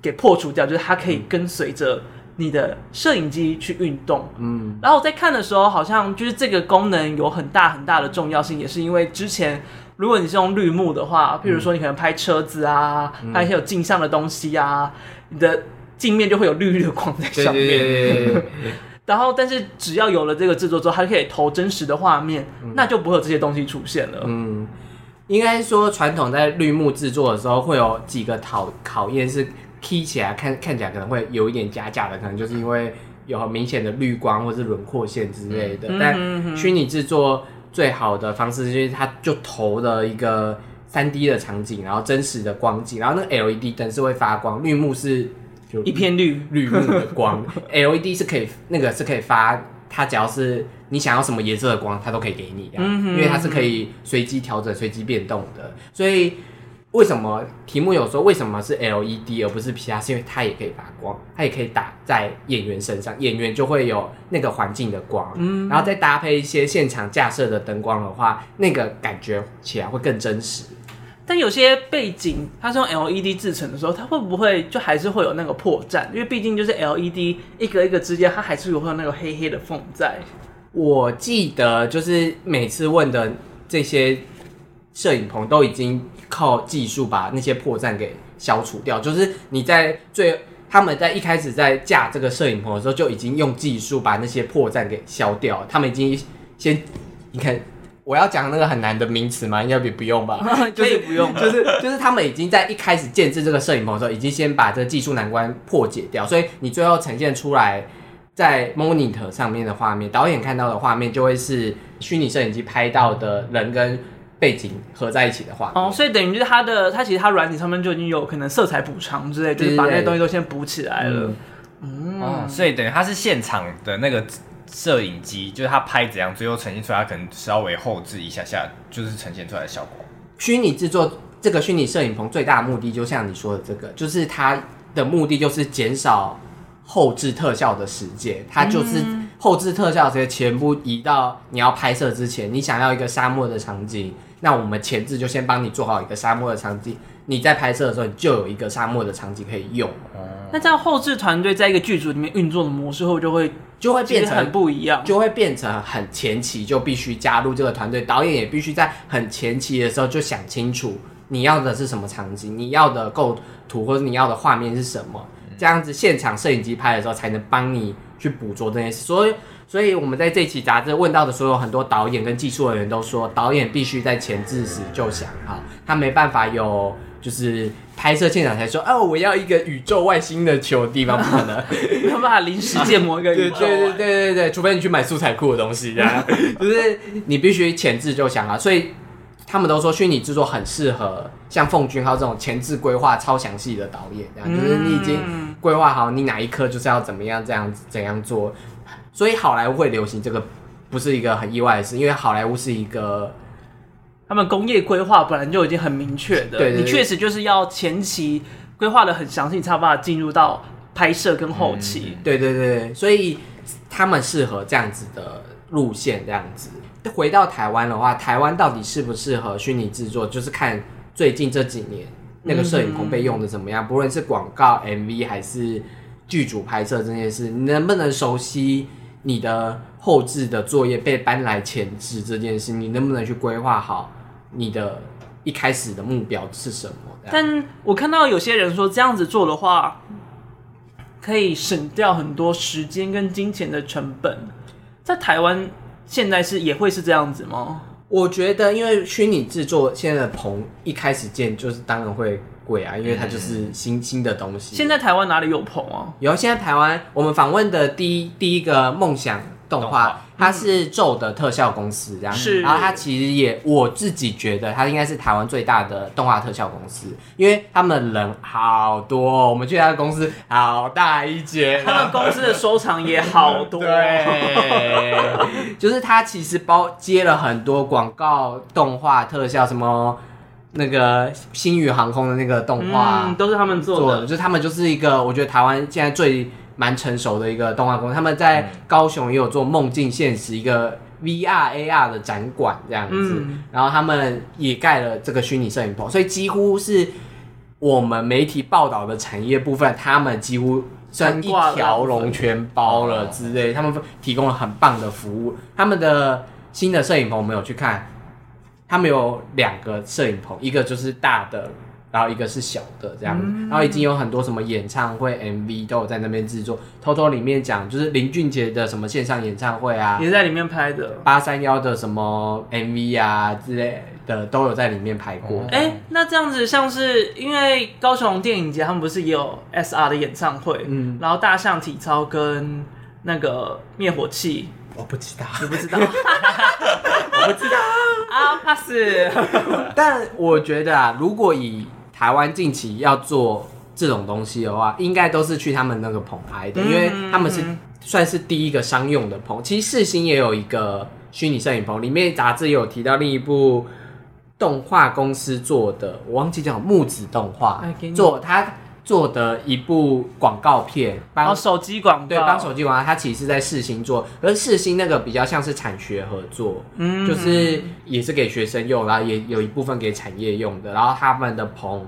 给破除掉，就是它可以跟随着。你的摄影机去运动，嗯，然后我在看的时候，好像就是这个功能有很大很大的重要性，也是因为之前如果你是用绿幕的话，譬如说你可能拍车子啊，嗯、拍一些有镜像的东西啊，你的镜面就会有绿绿的光在上面。对对对对然后，但是只要有了这个制作之后，它就可以投真实的画面，嗯、那就不会有这些东西出现了。嗯，应该说传统在绿幕制作的时候，会有几个考考验是。P 起来看看起来可能会有一点假假的，可能就是因为有很明显的绿光或是轮廓线之类的。嗯、但虚拟制作最好的方式就是它就投了一个三 D 的场景，然后真实的光景，然后那个 LED 灯是会发光，绿幕是就一片绿绿幕的光，LED 是可以那个是可以发，它只要是你想要什么颜色的光，它都可以给你，嗯，因为它是可以随机调整、随机变动的，所以。为什么题目有说为什么是 LED 而不是其他？是因为它也可以发光，它也可以打在演员身上，演员就会有那个环境的光，嗯，然后再搭配一些现场架设的灯光的话，那个感觉起来会更真实。但有些背景它是用 LED 制成的时候，它会不会就还是会有那个破绽？因为毕竟就是 LED 一个一个之间，它还是有会有那个黑黑的缝在。我记得就是每次问的这些摄影棚都已经。靠技术把那些破绽给消除掉，就是你在最他们在一开始在架这个摄影棚的时候就已经用技术把那些破绽给消掉。他们已经先，你看我要讲那个很难的名词吗？应该不不用吧？可以不用，就是就是他们已经在一开始建置这个摄影棚的时候，已经先把这个技术难关破解掉，所以你最后呈现出来在 monitor 上面的画面，导演看到的画面就会是虚拟摄影机拍到的人跟。背景合在一起的话，哦，所以等于就是它的，它其实它软体上面就已经有可能色彩补偿之类，就是把那些东西都先补起来了。嗯，哦，所以等于它是现场的那个摄影机，就是它拍怎样，最后呈现出来，它可能稍微后置一下下，就是呈现出来的效果。虚拟制作这个虚拟摄影棚最大的目的，就像你说的这个，就是它的目的就是减少后置特效的时间，它就是后置特效这些全部移到你要拍摄之前，你想要一个沙漠的场景。那我们前置就先帮你做好一个沙漠的场景，你在拍摄的时候，你就有一个沙漠的场景可以用。嗯、那这样后置团队在一个剧组里面运作的模式后，就会就会变成很不一样，就会变成很前期就必须加入这个团队，导演也必须在很前期的时候就想清楚你要的是什么场景，你要的构图或者你要的画面是什么，这样子现场摄影机拍的时候才能帮你去捕捉这件事。所以。所以我们在这期杂志问到的所有很多导演跟技术人员都说，导演必须在前置时就想好，他没办法有就是拍摄现场才说，哦，我要一个宇宙外星的球的地方，不可能，没有办法临时建模一个宇宙。对对对对对对，除非你去买素材库的东西，这样，就是你必须前置就想好。所以他们都说虚拟制作很适合像奉俊昊这种前置规划超详细的导演，这样就是你已经规划好你哪一刻就是要怎么样这样子怎样做。所以好莱坞会流行这个，不是一个很意外的事，因为好莱坞是一个，他们工业规划本来就已经很明确的，对，你确实就是要前期规划的很详细，才有办法进入到拍摄跟后期。嗯，对对对，所以他们适合这样子的路线，这样子。回到台湾的话，台湾到底适不适合虚拟制作，就是看最近这几年那个摄影棚被用的怎么样，不论是广告、MV 还是。剧组拍摄这件事，你能不能熟悉你的后置的作业被搬来前置这件事？你能不能去规划好你的一开始的目标是什么？但我看到有些人说这样子做的话，可以省掉很多时间跟金钱的成本。在台湾现在是也会是这样子吗？我觉得，因为虚拟制作现在的棚一开始建就是当然会。贵啊，因为它就是新新的东西。现在台湾哪里有棚啊？有，现在台湾我们访问的第一第一个梦想动画，它是咒的特效公司，这样。是。然后它其实也，我自己觉得它应该是台湾最大的动画特效公司，因为他们人好多，我们去他的公司好大一间，他们公司的收藏也好多。对。就是它其实包接了很多广告、动画、特效什么。那个星宇航空的那个动画、嗯，都是他们做的，就他们就是一个，我觉得台湾现在最蛮成熟的一个动画公司。他们在高雄也有做梦境现实一个 VR AR 的展馆这样子，嗯、然后他们也盖了这个虚拟摄影棚，所以几乎是我们媒体报道的产业部分，他们几乎算一条龙全包了之类。他们提供了很棒的服务，他们的新的摄影棚我们有去看。他们有两个摄影棚，一个就是大的，然后一个是小的这样，嗯、然后已经有很多什么演唱会 MV 都有在那边制作。偷偷里面讲，就是林俊杰的什么线上演唱会啊，也在里面拍的。八三幺的什么 MV 啊之类的都有在里面拍过。哎、欸，那这样子像是因为高雄电影节，他们不是也有 SR 的演唱会？嗯，然后大象体操跟那个灭火器。我不知道，你不知道，我不知道啊，pass。但我觉得啊，如果以台湾近期要做这种东西的话，应该都是去他们那个棚拍的，嗯、因为他们是算是第一个商用的棚。其实世新也有一个虚拟摄影棚，里面杂志也有提到另一部动画公司做的，我忘记叫木子动画做它。做的一部广告片，帮手机广告，对，帮手机广告，它其实是在世新做，而世新那个比较像是产学合作，嗯，就是也是给学生用，然后也有一部分给产业用的，然后他们的棚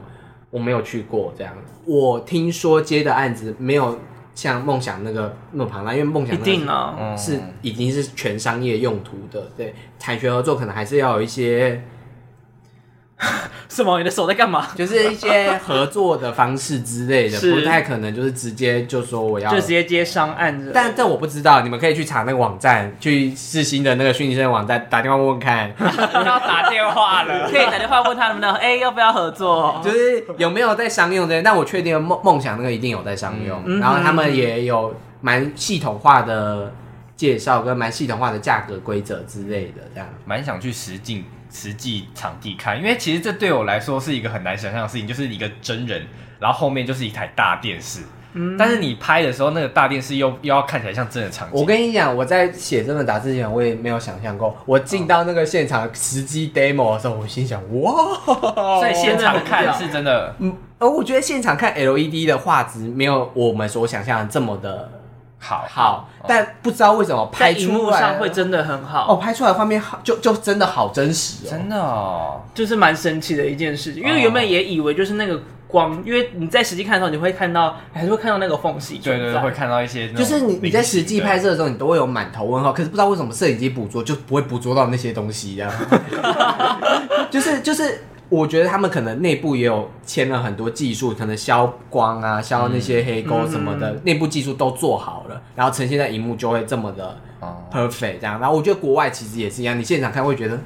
我没有去过，这样，我听说接的案子没有像梦想那个那么庞大，因为梦想一定啊。是已经是全商业用途的，对，产学合作可能还是要有一些。什么？你的手在干嘛？就是一些合作的方式之类的，是不太可能就是直接就说我要，就直接接商案。但这我不知道，你们可以去查那个网站，去世新的那个虚拟生网站打电话问问看。要打电话了，可以打电话问他们的，哎、欸，要不要合作？就是有没有在商用这些？但我确定梦梦想那个一定有在商用，嗯、然后他们也有蛮系统化的介绍跟蛮系统化的价格规则之类的，这样蛮想去实境。实际场地看，因为其实这对我来说是一个很难想象的事情，就是一个真人，然后后面就是一台大电视，嗯，但是你拍的时候，那个大电视又又要看起来像真的场景。我跟你讲，我在写这份杂志之前，我也没有想象过，我进到那个现场实际 demo 的时候，我心想，哇，所以现场看是真的，嗯，而我觉得现场看 LED 的画质没有我们所想象的这么的。好。好，但不知道为什么拍出来会真的很好。哦，拍出来画面好，就就真的好真实哦，真的哦，就是蛮神奇的一件事情。因为原本也以为就是那个光，因为你在实际看的时候，你会看到还是会看到那个缝隙，对对对，会看到一些，就是你你在实际拍摄的时候，你都会有满头问号，可是不知道为什么摄影机捕捉就不会捕捉到那些东西，这样，就 是就是。我觉得他们可能内部也有签了很多技术，可能消光啊、消那些黑沟什么的，内、嗯、部技术都做好了，然后呈现在荧幕就会这么的 perfect 这样。然后我觉得国外其实也是一样，你现场看会觉得，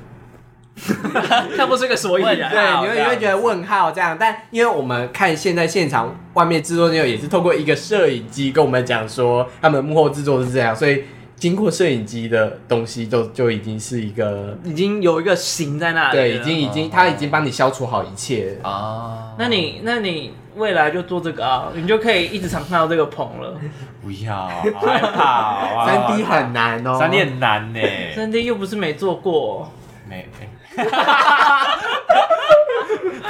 看不出个所以然，对，你会你会觉得问号这样。但因为我们看现在现场外面制作人员也是透过一个摄影机跟我们讲说，他们幕后制作是这样，所以。经过摄影机的东西就，就就已经是一个，已经有一个形在那里。对，已经已经，他已经帮你消除好一切啊。那你那你未来就做这个啊，你就可以一直常看到这个棚了。不要，好害怕。三 D 很难哦，三 D 很难呢。三 D 又不是没做过，没。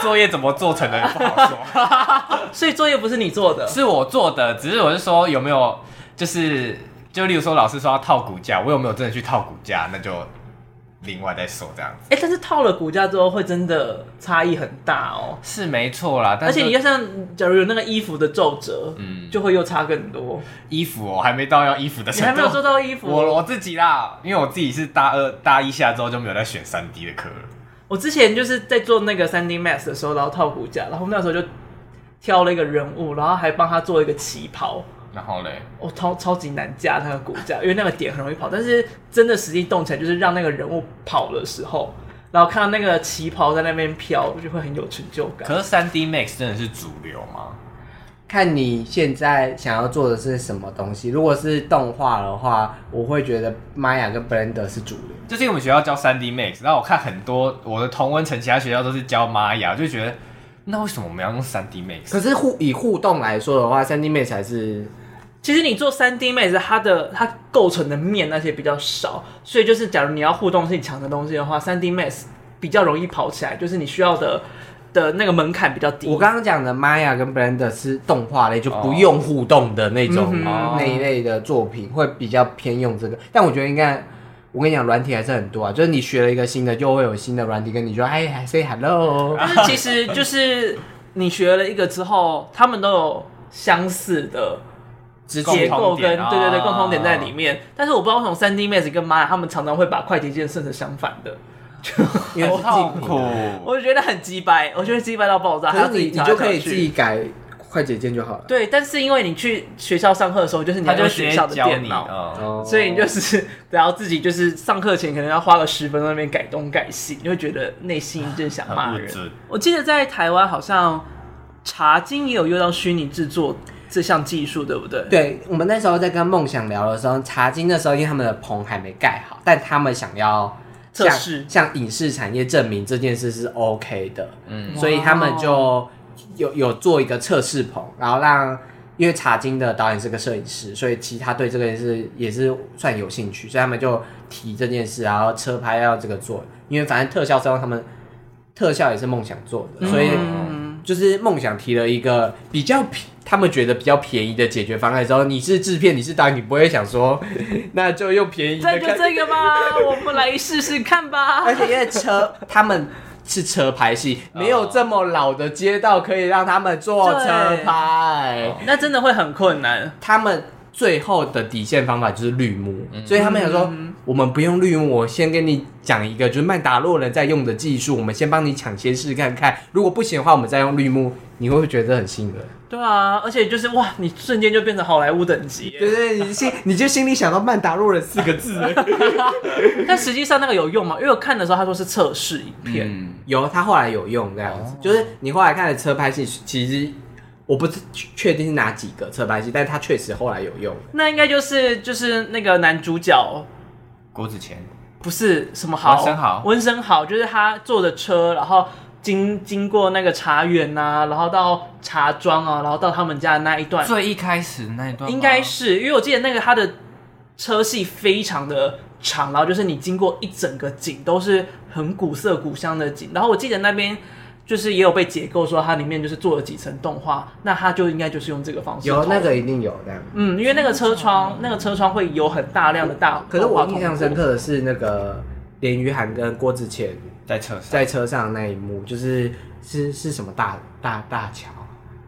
作业怎么做成的不好说。所以作业不是你做的，是我做的。只是我是说有没有就是。就例如说，老师说要套骨架，我有没有真的去套骨架？那就另外再说这样子。哎、欸，但是套了骨架之后会真的差异很大哦。是没错啦，但而且你要像假如有那个衣服的皱褶，嗯，就会又差更多。衣服哦，还没到要衣服的程度，你还没有做到衣服。我我自己啦，因为我自己是大二大一下之后就没有再选三 D 的课了。我之前就是在做那个三 D Max 的时候，然后套骨架，然后那时候就挑了一个人物，然后还帮他做一个旗袍。然后嘞，我、哦、超超级难架那个骨架，因为那个点很容易跑。但是真的实际动起来，就是让那个人物跑的时候，然后看到那个旗袍在那边飘，就会很有成就感。可是三 D Max 真的是主流吗？看你现在想要做的是什么东西。如果是动画的话，我会觉得 Maya 跟 Blender 是主流。就是因为我们学校教三 D Max，然后我看很多我的同温层其他学校都是教 Maya，就觉得那为什么我们要用三 D Max？可是互以互动来说的话，三 D Max 才是。其实你做三 D Max，它的它构成的面那些比较少，所以就是假如你要互动性强的东西的话，三 D Max 比较容易跑起来，就是你需要的的那个门槛比较低。我刚刚讲的 Maya 跟 Blender 是动画类，就不用互动的那种、哦、那一类的作品，会比较偏用这个。但我觉得应该，我跟你讲，软体还是很多啊，就是你学了一个新的，就会有新的软体跟你说，哎，say hello。但是其实就是你学了一个之后，他们都有相似的。结构跟对对对共同点在里面，但是我不知道为什么三 D Max 跟 Maya 他们常常会把快捷键设成相反的，就好痛苦，我就觉得很鸡掰，我觉得鸡掰到爆炸。可是你你就可以自己改快捷键就好了。对，但是因为你去学校上课的时候，就是你要用学校的电脑，所以你就是 得要自己就是上课前可能要花个十分钟那边改东改西，你会觉得内心一阵想骂人。我记得在台湾好像茶经也有用到虚拟制作。这项技术对不对？对，我们那时候在跟梦想聊的时候，茶金的时候，因为他们的棚还没盖好，但他们想要测试，向影视产业证明这件事是 OK 的，嗯，所以他们就有有做一个测试棚，然后让，因为茶金的导演是个摄影师，所以其他对这个也是也是算有兴趣，所以他们就提这件事，然后车拍要这个做，因为反正特效是他们特效也是梦想做的，所以就是梦想提了一个比较他们觉得比较便宜的解决方案之后，你是制片，你是导演，你不会想说，那就用便宜的。这就这个吧？我们来试试看吧。而且因为车，他们是车拍戏，没有这么老的街道可以让他们做车拍，那真的会很困难。他们最后的底线方法就是绿幕，嗯、所以他们想说。嗯。我们不用绿幕，我先跟你讲一个，就是曼达洛人在用的技术，我们先帮你抢先试看看，如果不行的话，我们再用绿幕，你会不会觉得很吸引人？对啊，而且就是哇，你瞬间就变成好莱坞等级，对对，你心你就心里想到曼达洛人四个字，但实际上那个有用吗？因为我看的时候他说是测试影片，嗯、有他后来有用这样子，哦、就是你后来看的车拍戏，其实我不是确定是哪几个车拍戏，但是他确实后来有用。那应该就是就是那个男主角。郭子乾不是什么好，温生豪，温生豪就是他坐着车，然后经经过那个茶园啊，然后到茶庄啊，然后到他们家的那一段，最一开始那一段，应该是因为我记得那个他的车戏非常的长，然后就是你经过一整个景都是很古色古香的景，然后我记得那边。就是也有被解构说它里面就是做了几层动画，那它就应该就是用这个方式。有那个一定有这样。嗯，因为那个车窗，那个车窗会有很大量的大。可是我印象深刻的是那个连于涵跟郭子乾在车在车上那一幕，就是是是什么大大大桥。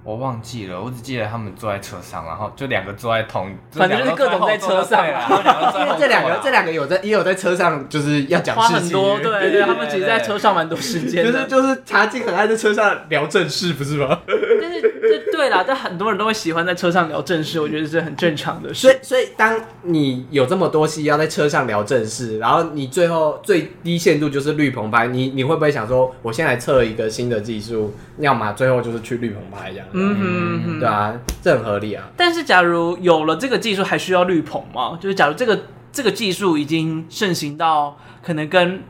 我忘记了，我只记得他们坐在车上，然后就两个坐在同，反正就是各种在车上啊。因为这两个这两个有在也有在车上，就是要讲话很多，对对，对，他们其实在车上蛮多时间。就是就是茶几很爱在车上聊正事，不是吗？但是这对啦，但很多人都会喜欢在车上聊正事，我觉得是很正常的事。所以所以当你有这么多戏要在车上聊正事，然后你最后最低限度就是绿棚拍，你你会不会想说，我先来测一个新的技术，要么最后就是去绿棚拍这样？嗯哼，对啊，这很合理啊。但是，假如有了这个技术，还需要绿棚吗？就是假如这个这个技术已经盛行到可能跟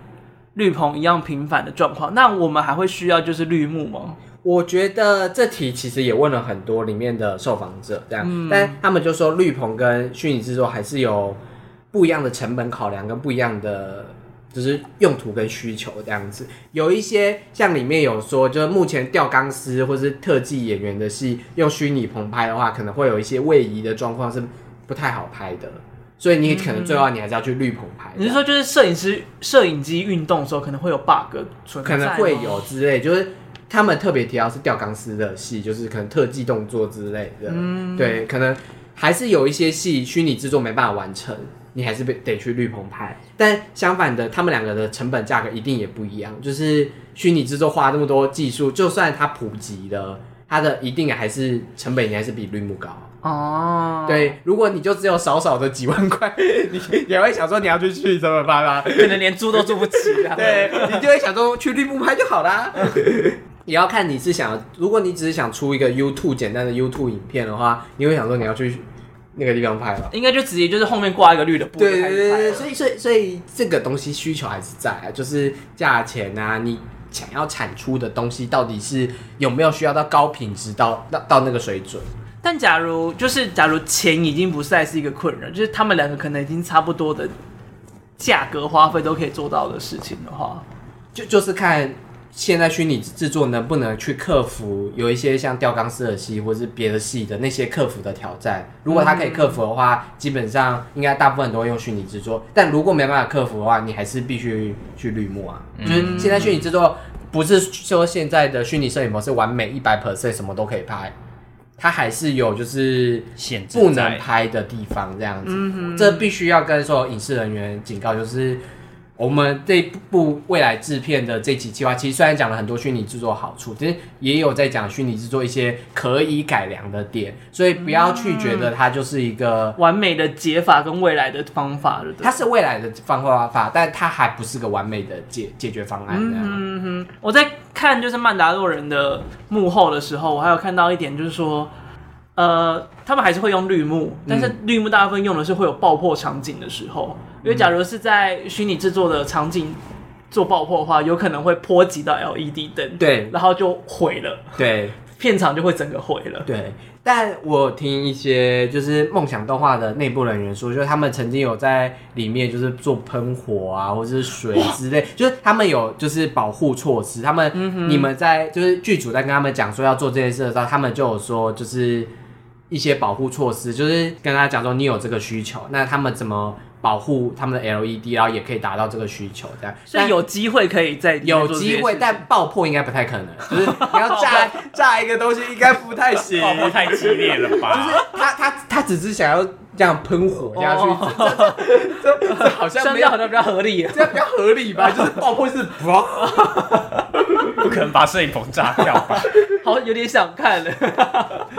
绿棚一样频繁的状况，那我们还会需要就是绿幕吗？我觉得这题其实也问了很多里面的受访者，这样，嗯、但他们就说绿棚跟虚拟制作还是有不一样的成本考量跟不一样的。就是用途跟需求这样子，有一些像里面有说，就是目前吊钢丝或是特技演员的戏，用虚拟棚拍的话，可能会有一些位移的状况是不太好拍的，所以你可能最后你还是要去绿棚拍。你是说就是摄影师摄影机运动的时候可能会有 bug 存在？可能会有之类，就是他们特别提到是吊钢丝的戏，就是可能特技动作之类的。嗯，对，可能还是有一些戏虚拟制作没办法完成，你还是被得去绿棚拍。但相反的，他们两个的成本价格一定也不一样。就是虚拟制作花那么多技术，就算它普及了，它的一定还是成本应该是比绿幕高。哦，对，如果你就只有少少的几万块，你也会想说你要去去怎么办啊？可能连租都租不起啊。对，你就会想说去绿幕拍就好啦。也要看你是想，如果你只是想出一个 YouTube 简单的 YouTube 影片的话，你会想说你要去那个地方拍了？应该就直接就是后面挂一个绿的布。对对对对，所以所以所以这个东西需求还是在啊，就是价钱啊，你想要产出的东西到底是有没有需要到高品质到到到那个水准。但假如就是假如钱已经不再是一个困扰，就是他们两个可能已经差不多的价格花费都可以做到的事情的话，就就是看现在虚拟制作能不能去克服有一些像吊钢丝的戏或是别的戏的那些克服的挑战。如果他可以克服的话，基本上应该大部分都会用虚拟制作。但如果没办法克服的话，你还是必须去绿幕啊。就是现在虚拟制作不是说现在的虚拟摄影模式完美一百 percent 什么都可以拍。它还是有就是不能拍的地方，这样子，嗯、这必须要跟所有影视人员警告，就是我们这部未来制片的这期计划，其实虽然讲了很多虚拟制作好处，其实也有在讲虚拟制作一些可以改良的点，所以不要去觉得它就是一个完美的解法跟未来的方法了。它是未来的方法法，但它还不是个完美的解解决方案。嗯哼，我在。看就是曼达洛人的幕后的时候，我还有看到一点，就是说，呃，他们还是会用绿幕，但是绿幕大部分用的是会有爆破场景的时候，因为假如是在虚拟制作的场景做爆破的话，有可能会波及到 LED 灯，对，然后就毁了，对，片场就会整个毁了，对。但我听一些就是梦想动画的内部人员说，就是他们曾经有在里面就是做喷火啊，或者是水之类，就是他们有就是保护措施。他们、嗯、你们在就是剧组在跟他们讲说要做这件事的时候，他们就有说就是一些保护措施，就是跟他讲说你有这个需求，那他们怎么？保护他们的 LED，然后也可以达到这个需求，这样，所以有机会可以再有机会，但爆破应该不太可能，就是你要炸炸一个东西，应该不太行，爆破太激烈了吧？就是他他他只是想要这样喷火下去，这这好像没有好像比较合理，这样比较合理吧？就是爆破是 不，可能把摄影棚炸掉吧？好，有点想看了。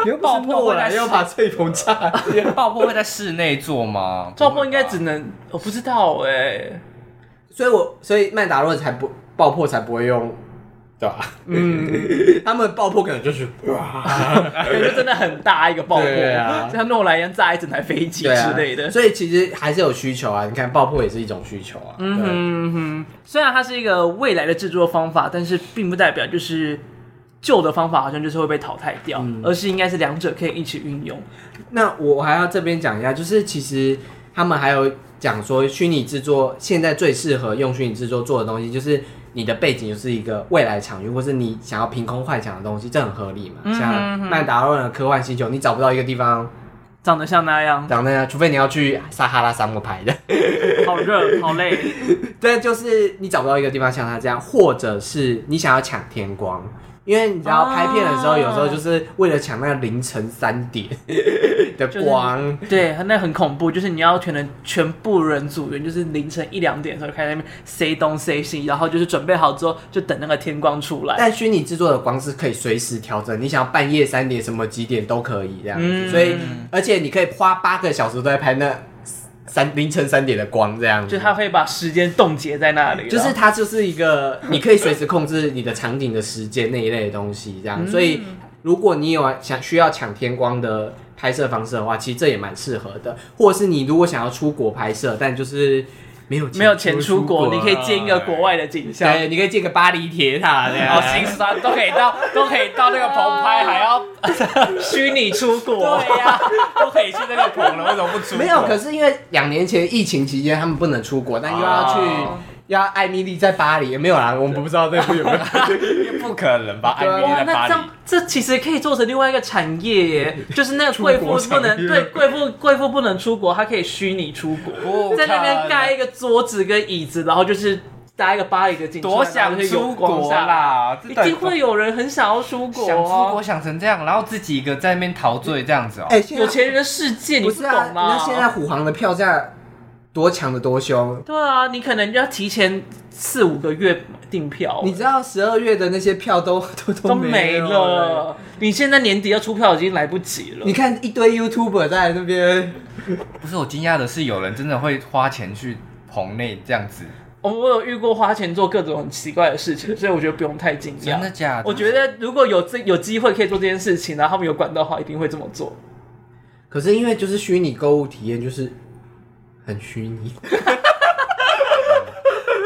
你要爆破会在要把摄影棚炸掉？爆破会在室内做吗？爆破应该只能。我不知道哎、欸，所以我所以曼达洛才不爆破才不会用，对吧？嗯，他们爆破可能就是哇，感觉真的很大一个爆破啊，像诺兰一样炸一整台飞机之类的、啊。所以其实还是有需求啊，你看爆破也是一种需求啊。嗯哼，嗯哼，虽然它是一个未来的制作方法，但是并不代表就是旧的方法好像就是会被淘汰掉，嗯、而是应该是两者可以一起运用。那我还要这边讲一下，就是其实他们还有。讲说虚拟制作现在最适合用虚拟制作做的东西，就是你的背景就是一个未来场域，或是你想要凭空幻想的东西，这很合理嘛。嗯、哼哼像曼达洛人的科幻星球，你找不到一个地方长得像那样，长那样，除非你要去撒哈拉沙漠拍的，好热好累。但，就是你找不到一个地方像他这样，或者是你想要抢天光。因为你知道拍片的时候，有时候就是为了抢那个凌晨三点 的光，就是、对，那很恐怖。就是你要全能全部人组员，就是凌晨一两点的时候开始那边塞东塞西，然后就是准备好之后就等那个天光出来。但虚拟制作的光是可以随时调整，你想要半夜三点什么几点都可以这样子。嗯、所以而且你可以花八个小时都在拍那。三凌晨三点的光这样子，就它会把时间冻结在那里，就是它就是一个 你可以随时控制你的场景的时间那一类的东西这样。嗯、所以如果你有想需要抢天光的拍摄方式的话，其实这也蛮适合的。或者是你如果想要出国拍摄，但就是。没有没有钱出国，你可以建一个国外的景象，对，你可以建个巴黎铁塔这样，然后行山都可以到，都可以到那个棚拍，还要 虚拟出国，对呀，都可以去那个棚了，为什么不出？没有，可是因为两年前疫情期间他们不能出国，但又要去要艾米丽在巴黎，没有啦，我们不知道这部有没有，不可能吧？艾米丽在巴黎，这其实可以做成另外一个产业耶，就是那个贵妇不能对 贵妇贵妇不能出国，她可以虚拟出国，在那边盖一个桌子跟椅子，然后就是搭一个巴黎的景，多想出国啦！一定会有人很想要出国，想出国想成这样，然后自己一个在那边陶醉这样子哦。哎，有钱人的世界你不懂吗？那现在虎航的票价。多强的多凶！对啊，你可能就要提前四五个月订票。你知道十二月的那些票都 都都没了，没了，你现在年底要出票已经来不及了。你看一堆 YouTuber 在那边，不是我惊讶的是，有人真的会花钱去棚内这样子。我我有遇过花钱做各种很奇怪的事情，所以我觉得不用太惊讶。真的假的？我觉得如果有这有机会可以做这件事情，然后他们有管道的话，一定会这么做。可是因为就是虚拟购物体验，就是。很虚拟，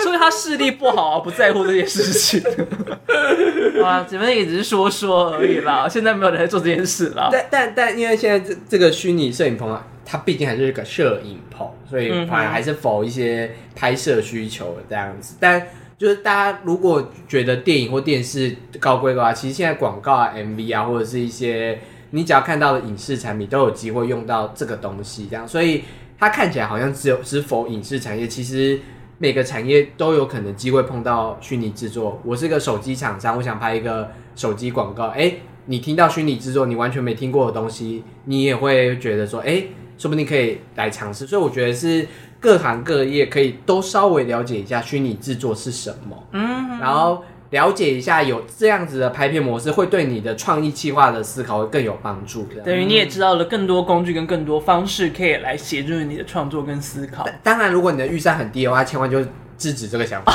所以他视力不好啊，不在乎这件事情。啊，前面也只是说说而已啦，现在没有人在做这件事啦。但但但，因为现在这这个虚拟摄影棚啊，它毕竟还是一个摄影棚，所以反而还是否一些拍摄需求这样子。但就是大家如果觉得电影或电视高规格啊，其实现在广告啊、MV 啊，或者是一些你只要看到的影视产品，都有机会用到这个东西，这样，所以。它看起来好像只有只否影视产业，其实每个产业都有可能机会碰到虚拟制作。我是个手机厂商，我想拍一个手机广告，哎，你听到虚拟制作，你完全没听过的东西，你也会觉得说，哎，说不定可以来尝试。所以我觉得是各行各业可以都稍微了解一下虚拟制作是什么，嗯，然后。了解一下有这样子的拍片模式，会对你的创意计划的思考会更有帮助。等于你也知道了更多工具跟更多方式，可以来协助你的创作跟思考。当然，如果你的预算很低的话，千万就制止这个想法。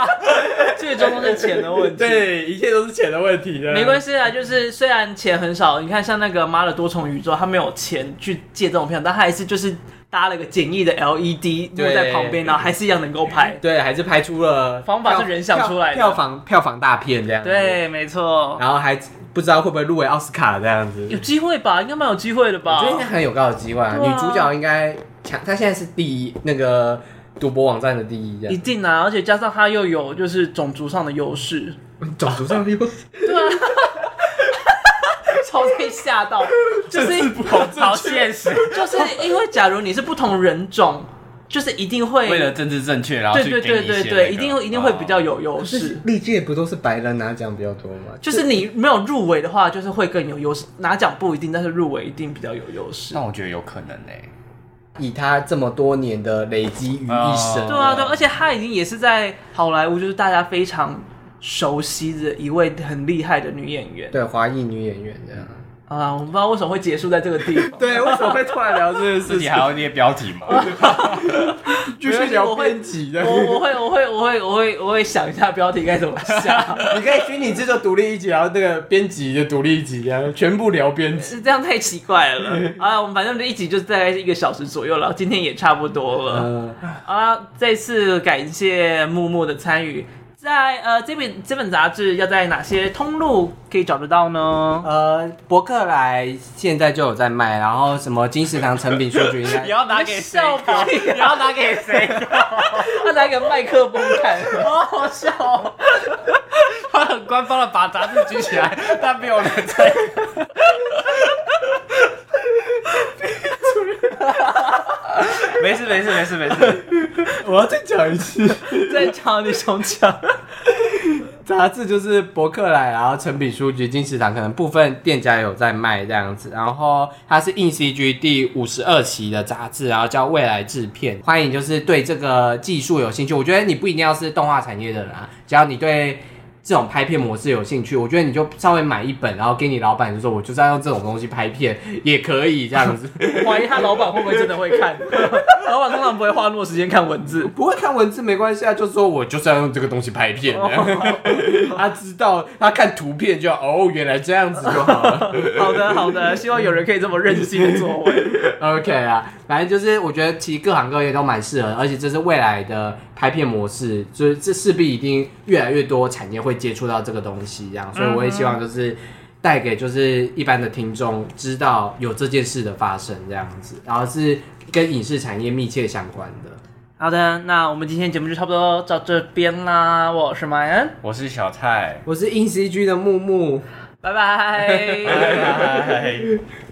最终都是钱的问题。对，一切都是钱的问题的。没关系啊，就是虽然钱很少，你看像那个妈的多重宇宙，他没有钱去借这种票，但他还是就是。搭了个简易的 LED 就在旁边，然后还是一样能够拍。对，还是拍出了方法是人想出来的票房票房大片这样。对，没错。然后还不知道会不会入围奥斯卡这样子。有机会吧，应该蛮有机会的吧？我觉得应该很有高的机会啊。女主角应该强，她现在是第一，那个赌博网站的第一。一定啊，而且加上她又有就是种族上的优势。种族上的优势。对啊。超被吓到，就是好现实，就是因为假如你是不同人种，就是一定会为了政治正确，然后对对对对对，一定一定会比较有优势。历届不都是白人拿奖比较多吗？就是你没有入围的话，就是会更有优势。拿奖不一定，但是入围一定比较有优势。那我觉得有可能呢，以他这么多年的累积于一身，对啊对，而且他已经也是在好莱坞，就是大家非常。熟悉的一位很厉害的女演员，对，华裔女演员这样啊，我不知道为什么会结束在这个地方。对，为什么会突然聊这件事情？你还要念标题吗？继续聊编辑的，我我会我会我会我会我会想一下标题该怎么下。你可以虚拟制作独立一集，然后那个编辑就独立一集，然后全部聊编辑，这样太奇怪了。啊，我们反正这一集就大概一个小时左右了，今天也差不多了。啊，再次感谢木木的参与。在呃，这本这本杂志要在哪些通路可以找得到呢？呃，博客来现在就有在卖，然后什么金石堂成品书局应该 你要拿给谁？你要拿给谁？他拿给麦克风看，好好笑。他很官方的把杂志举起来，但没有人在。没事没事没事没事，我要再讲一次，再讲你重讲。杂志就是博客来，然后诚品书局、金石堂，可能部分店家有在卖这样子。然后它是 INCG 第五十二期的杂志，然后叫未来制片，欢迎就是对这个技术有兴趣。我觉得你不一定要是动画产业的人啊，只要你对。这种拍片模式有兴趣，我觉得你就稍微买一本，然后给你老板就说，我就是要用这种东西拍片，也可以这样子。怀疑他老板会不会真的会看？老板通常不会花那么多时间看文字，不会看文字没关系啊，就说我就是要用这个东西拍片。他知道，他看图片就哦，原来这样子就好了。好的，好的，希望有人可以这么任性的作为。OK 啊，反正就是我觉得其实各行各业都蛮适合，而且这是未来的。拍片模式，就是这势必一定越来越多产业会接触到这个东西，这样，所以我也希望就是带给就是一般的听众知道有这件事的发生，这样子，然后是跟影视产业密切相关的。好的，那我们今天节目就差不多到这边啦。我是麦恩，我是小蔡，我是 InCG 的木木，拜拜。拜拜。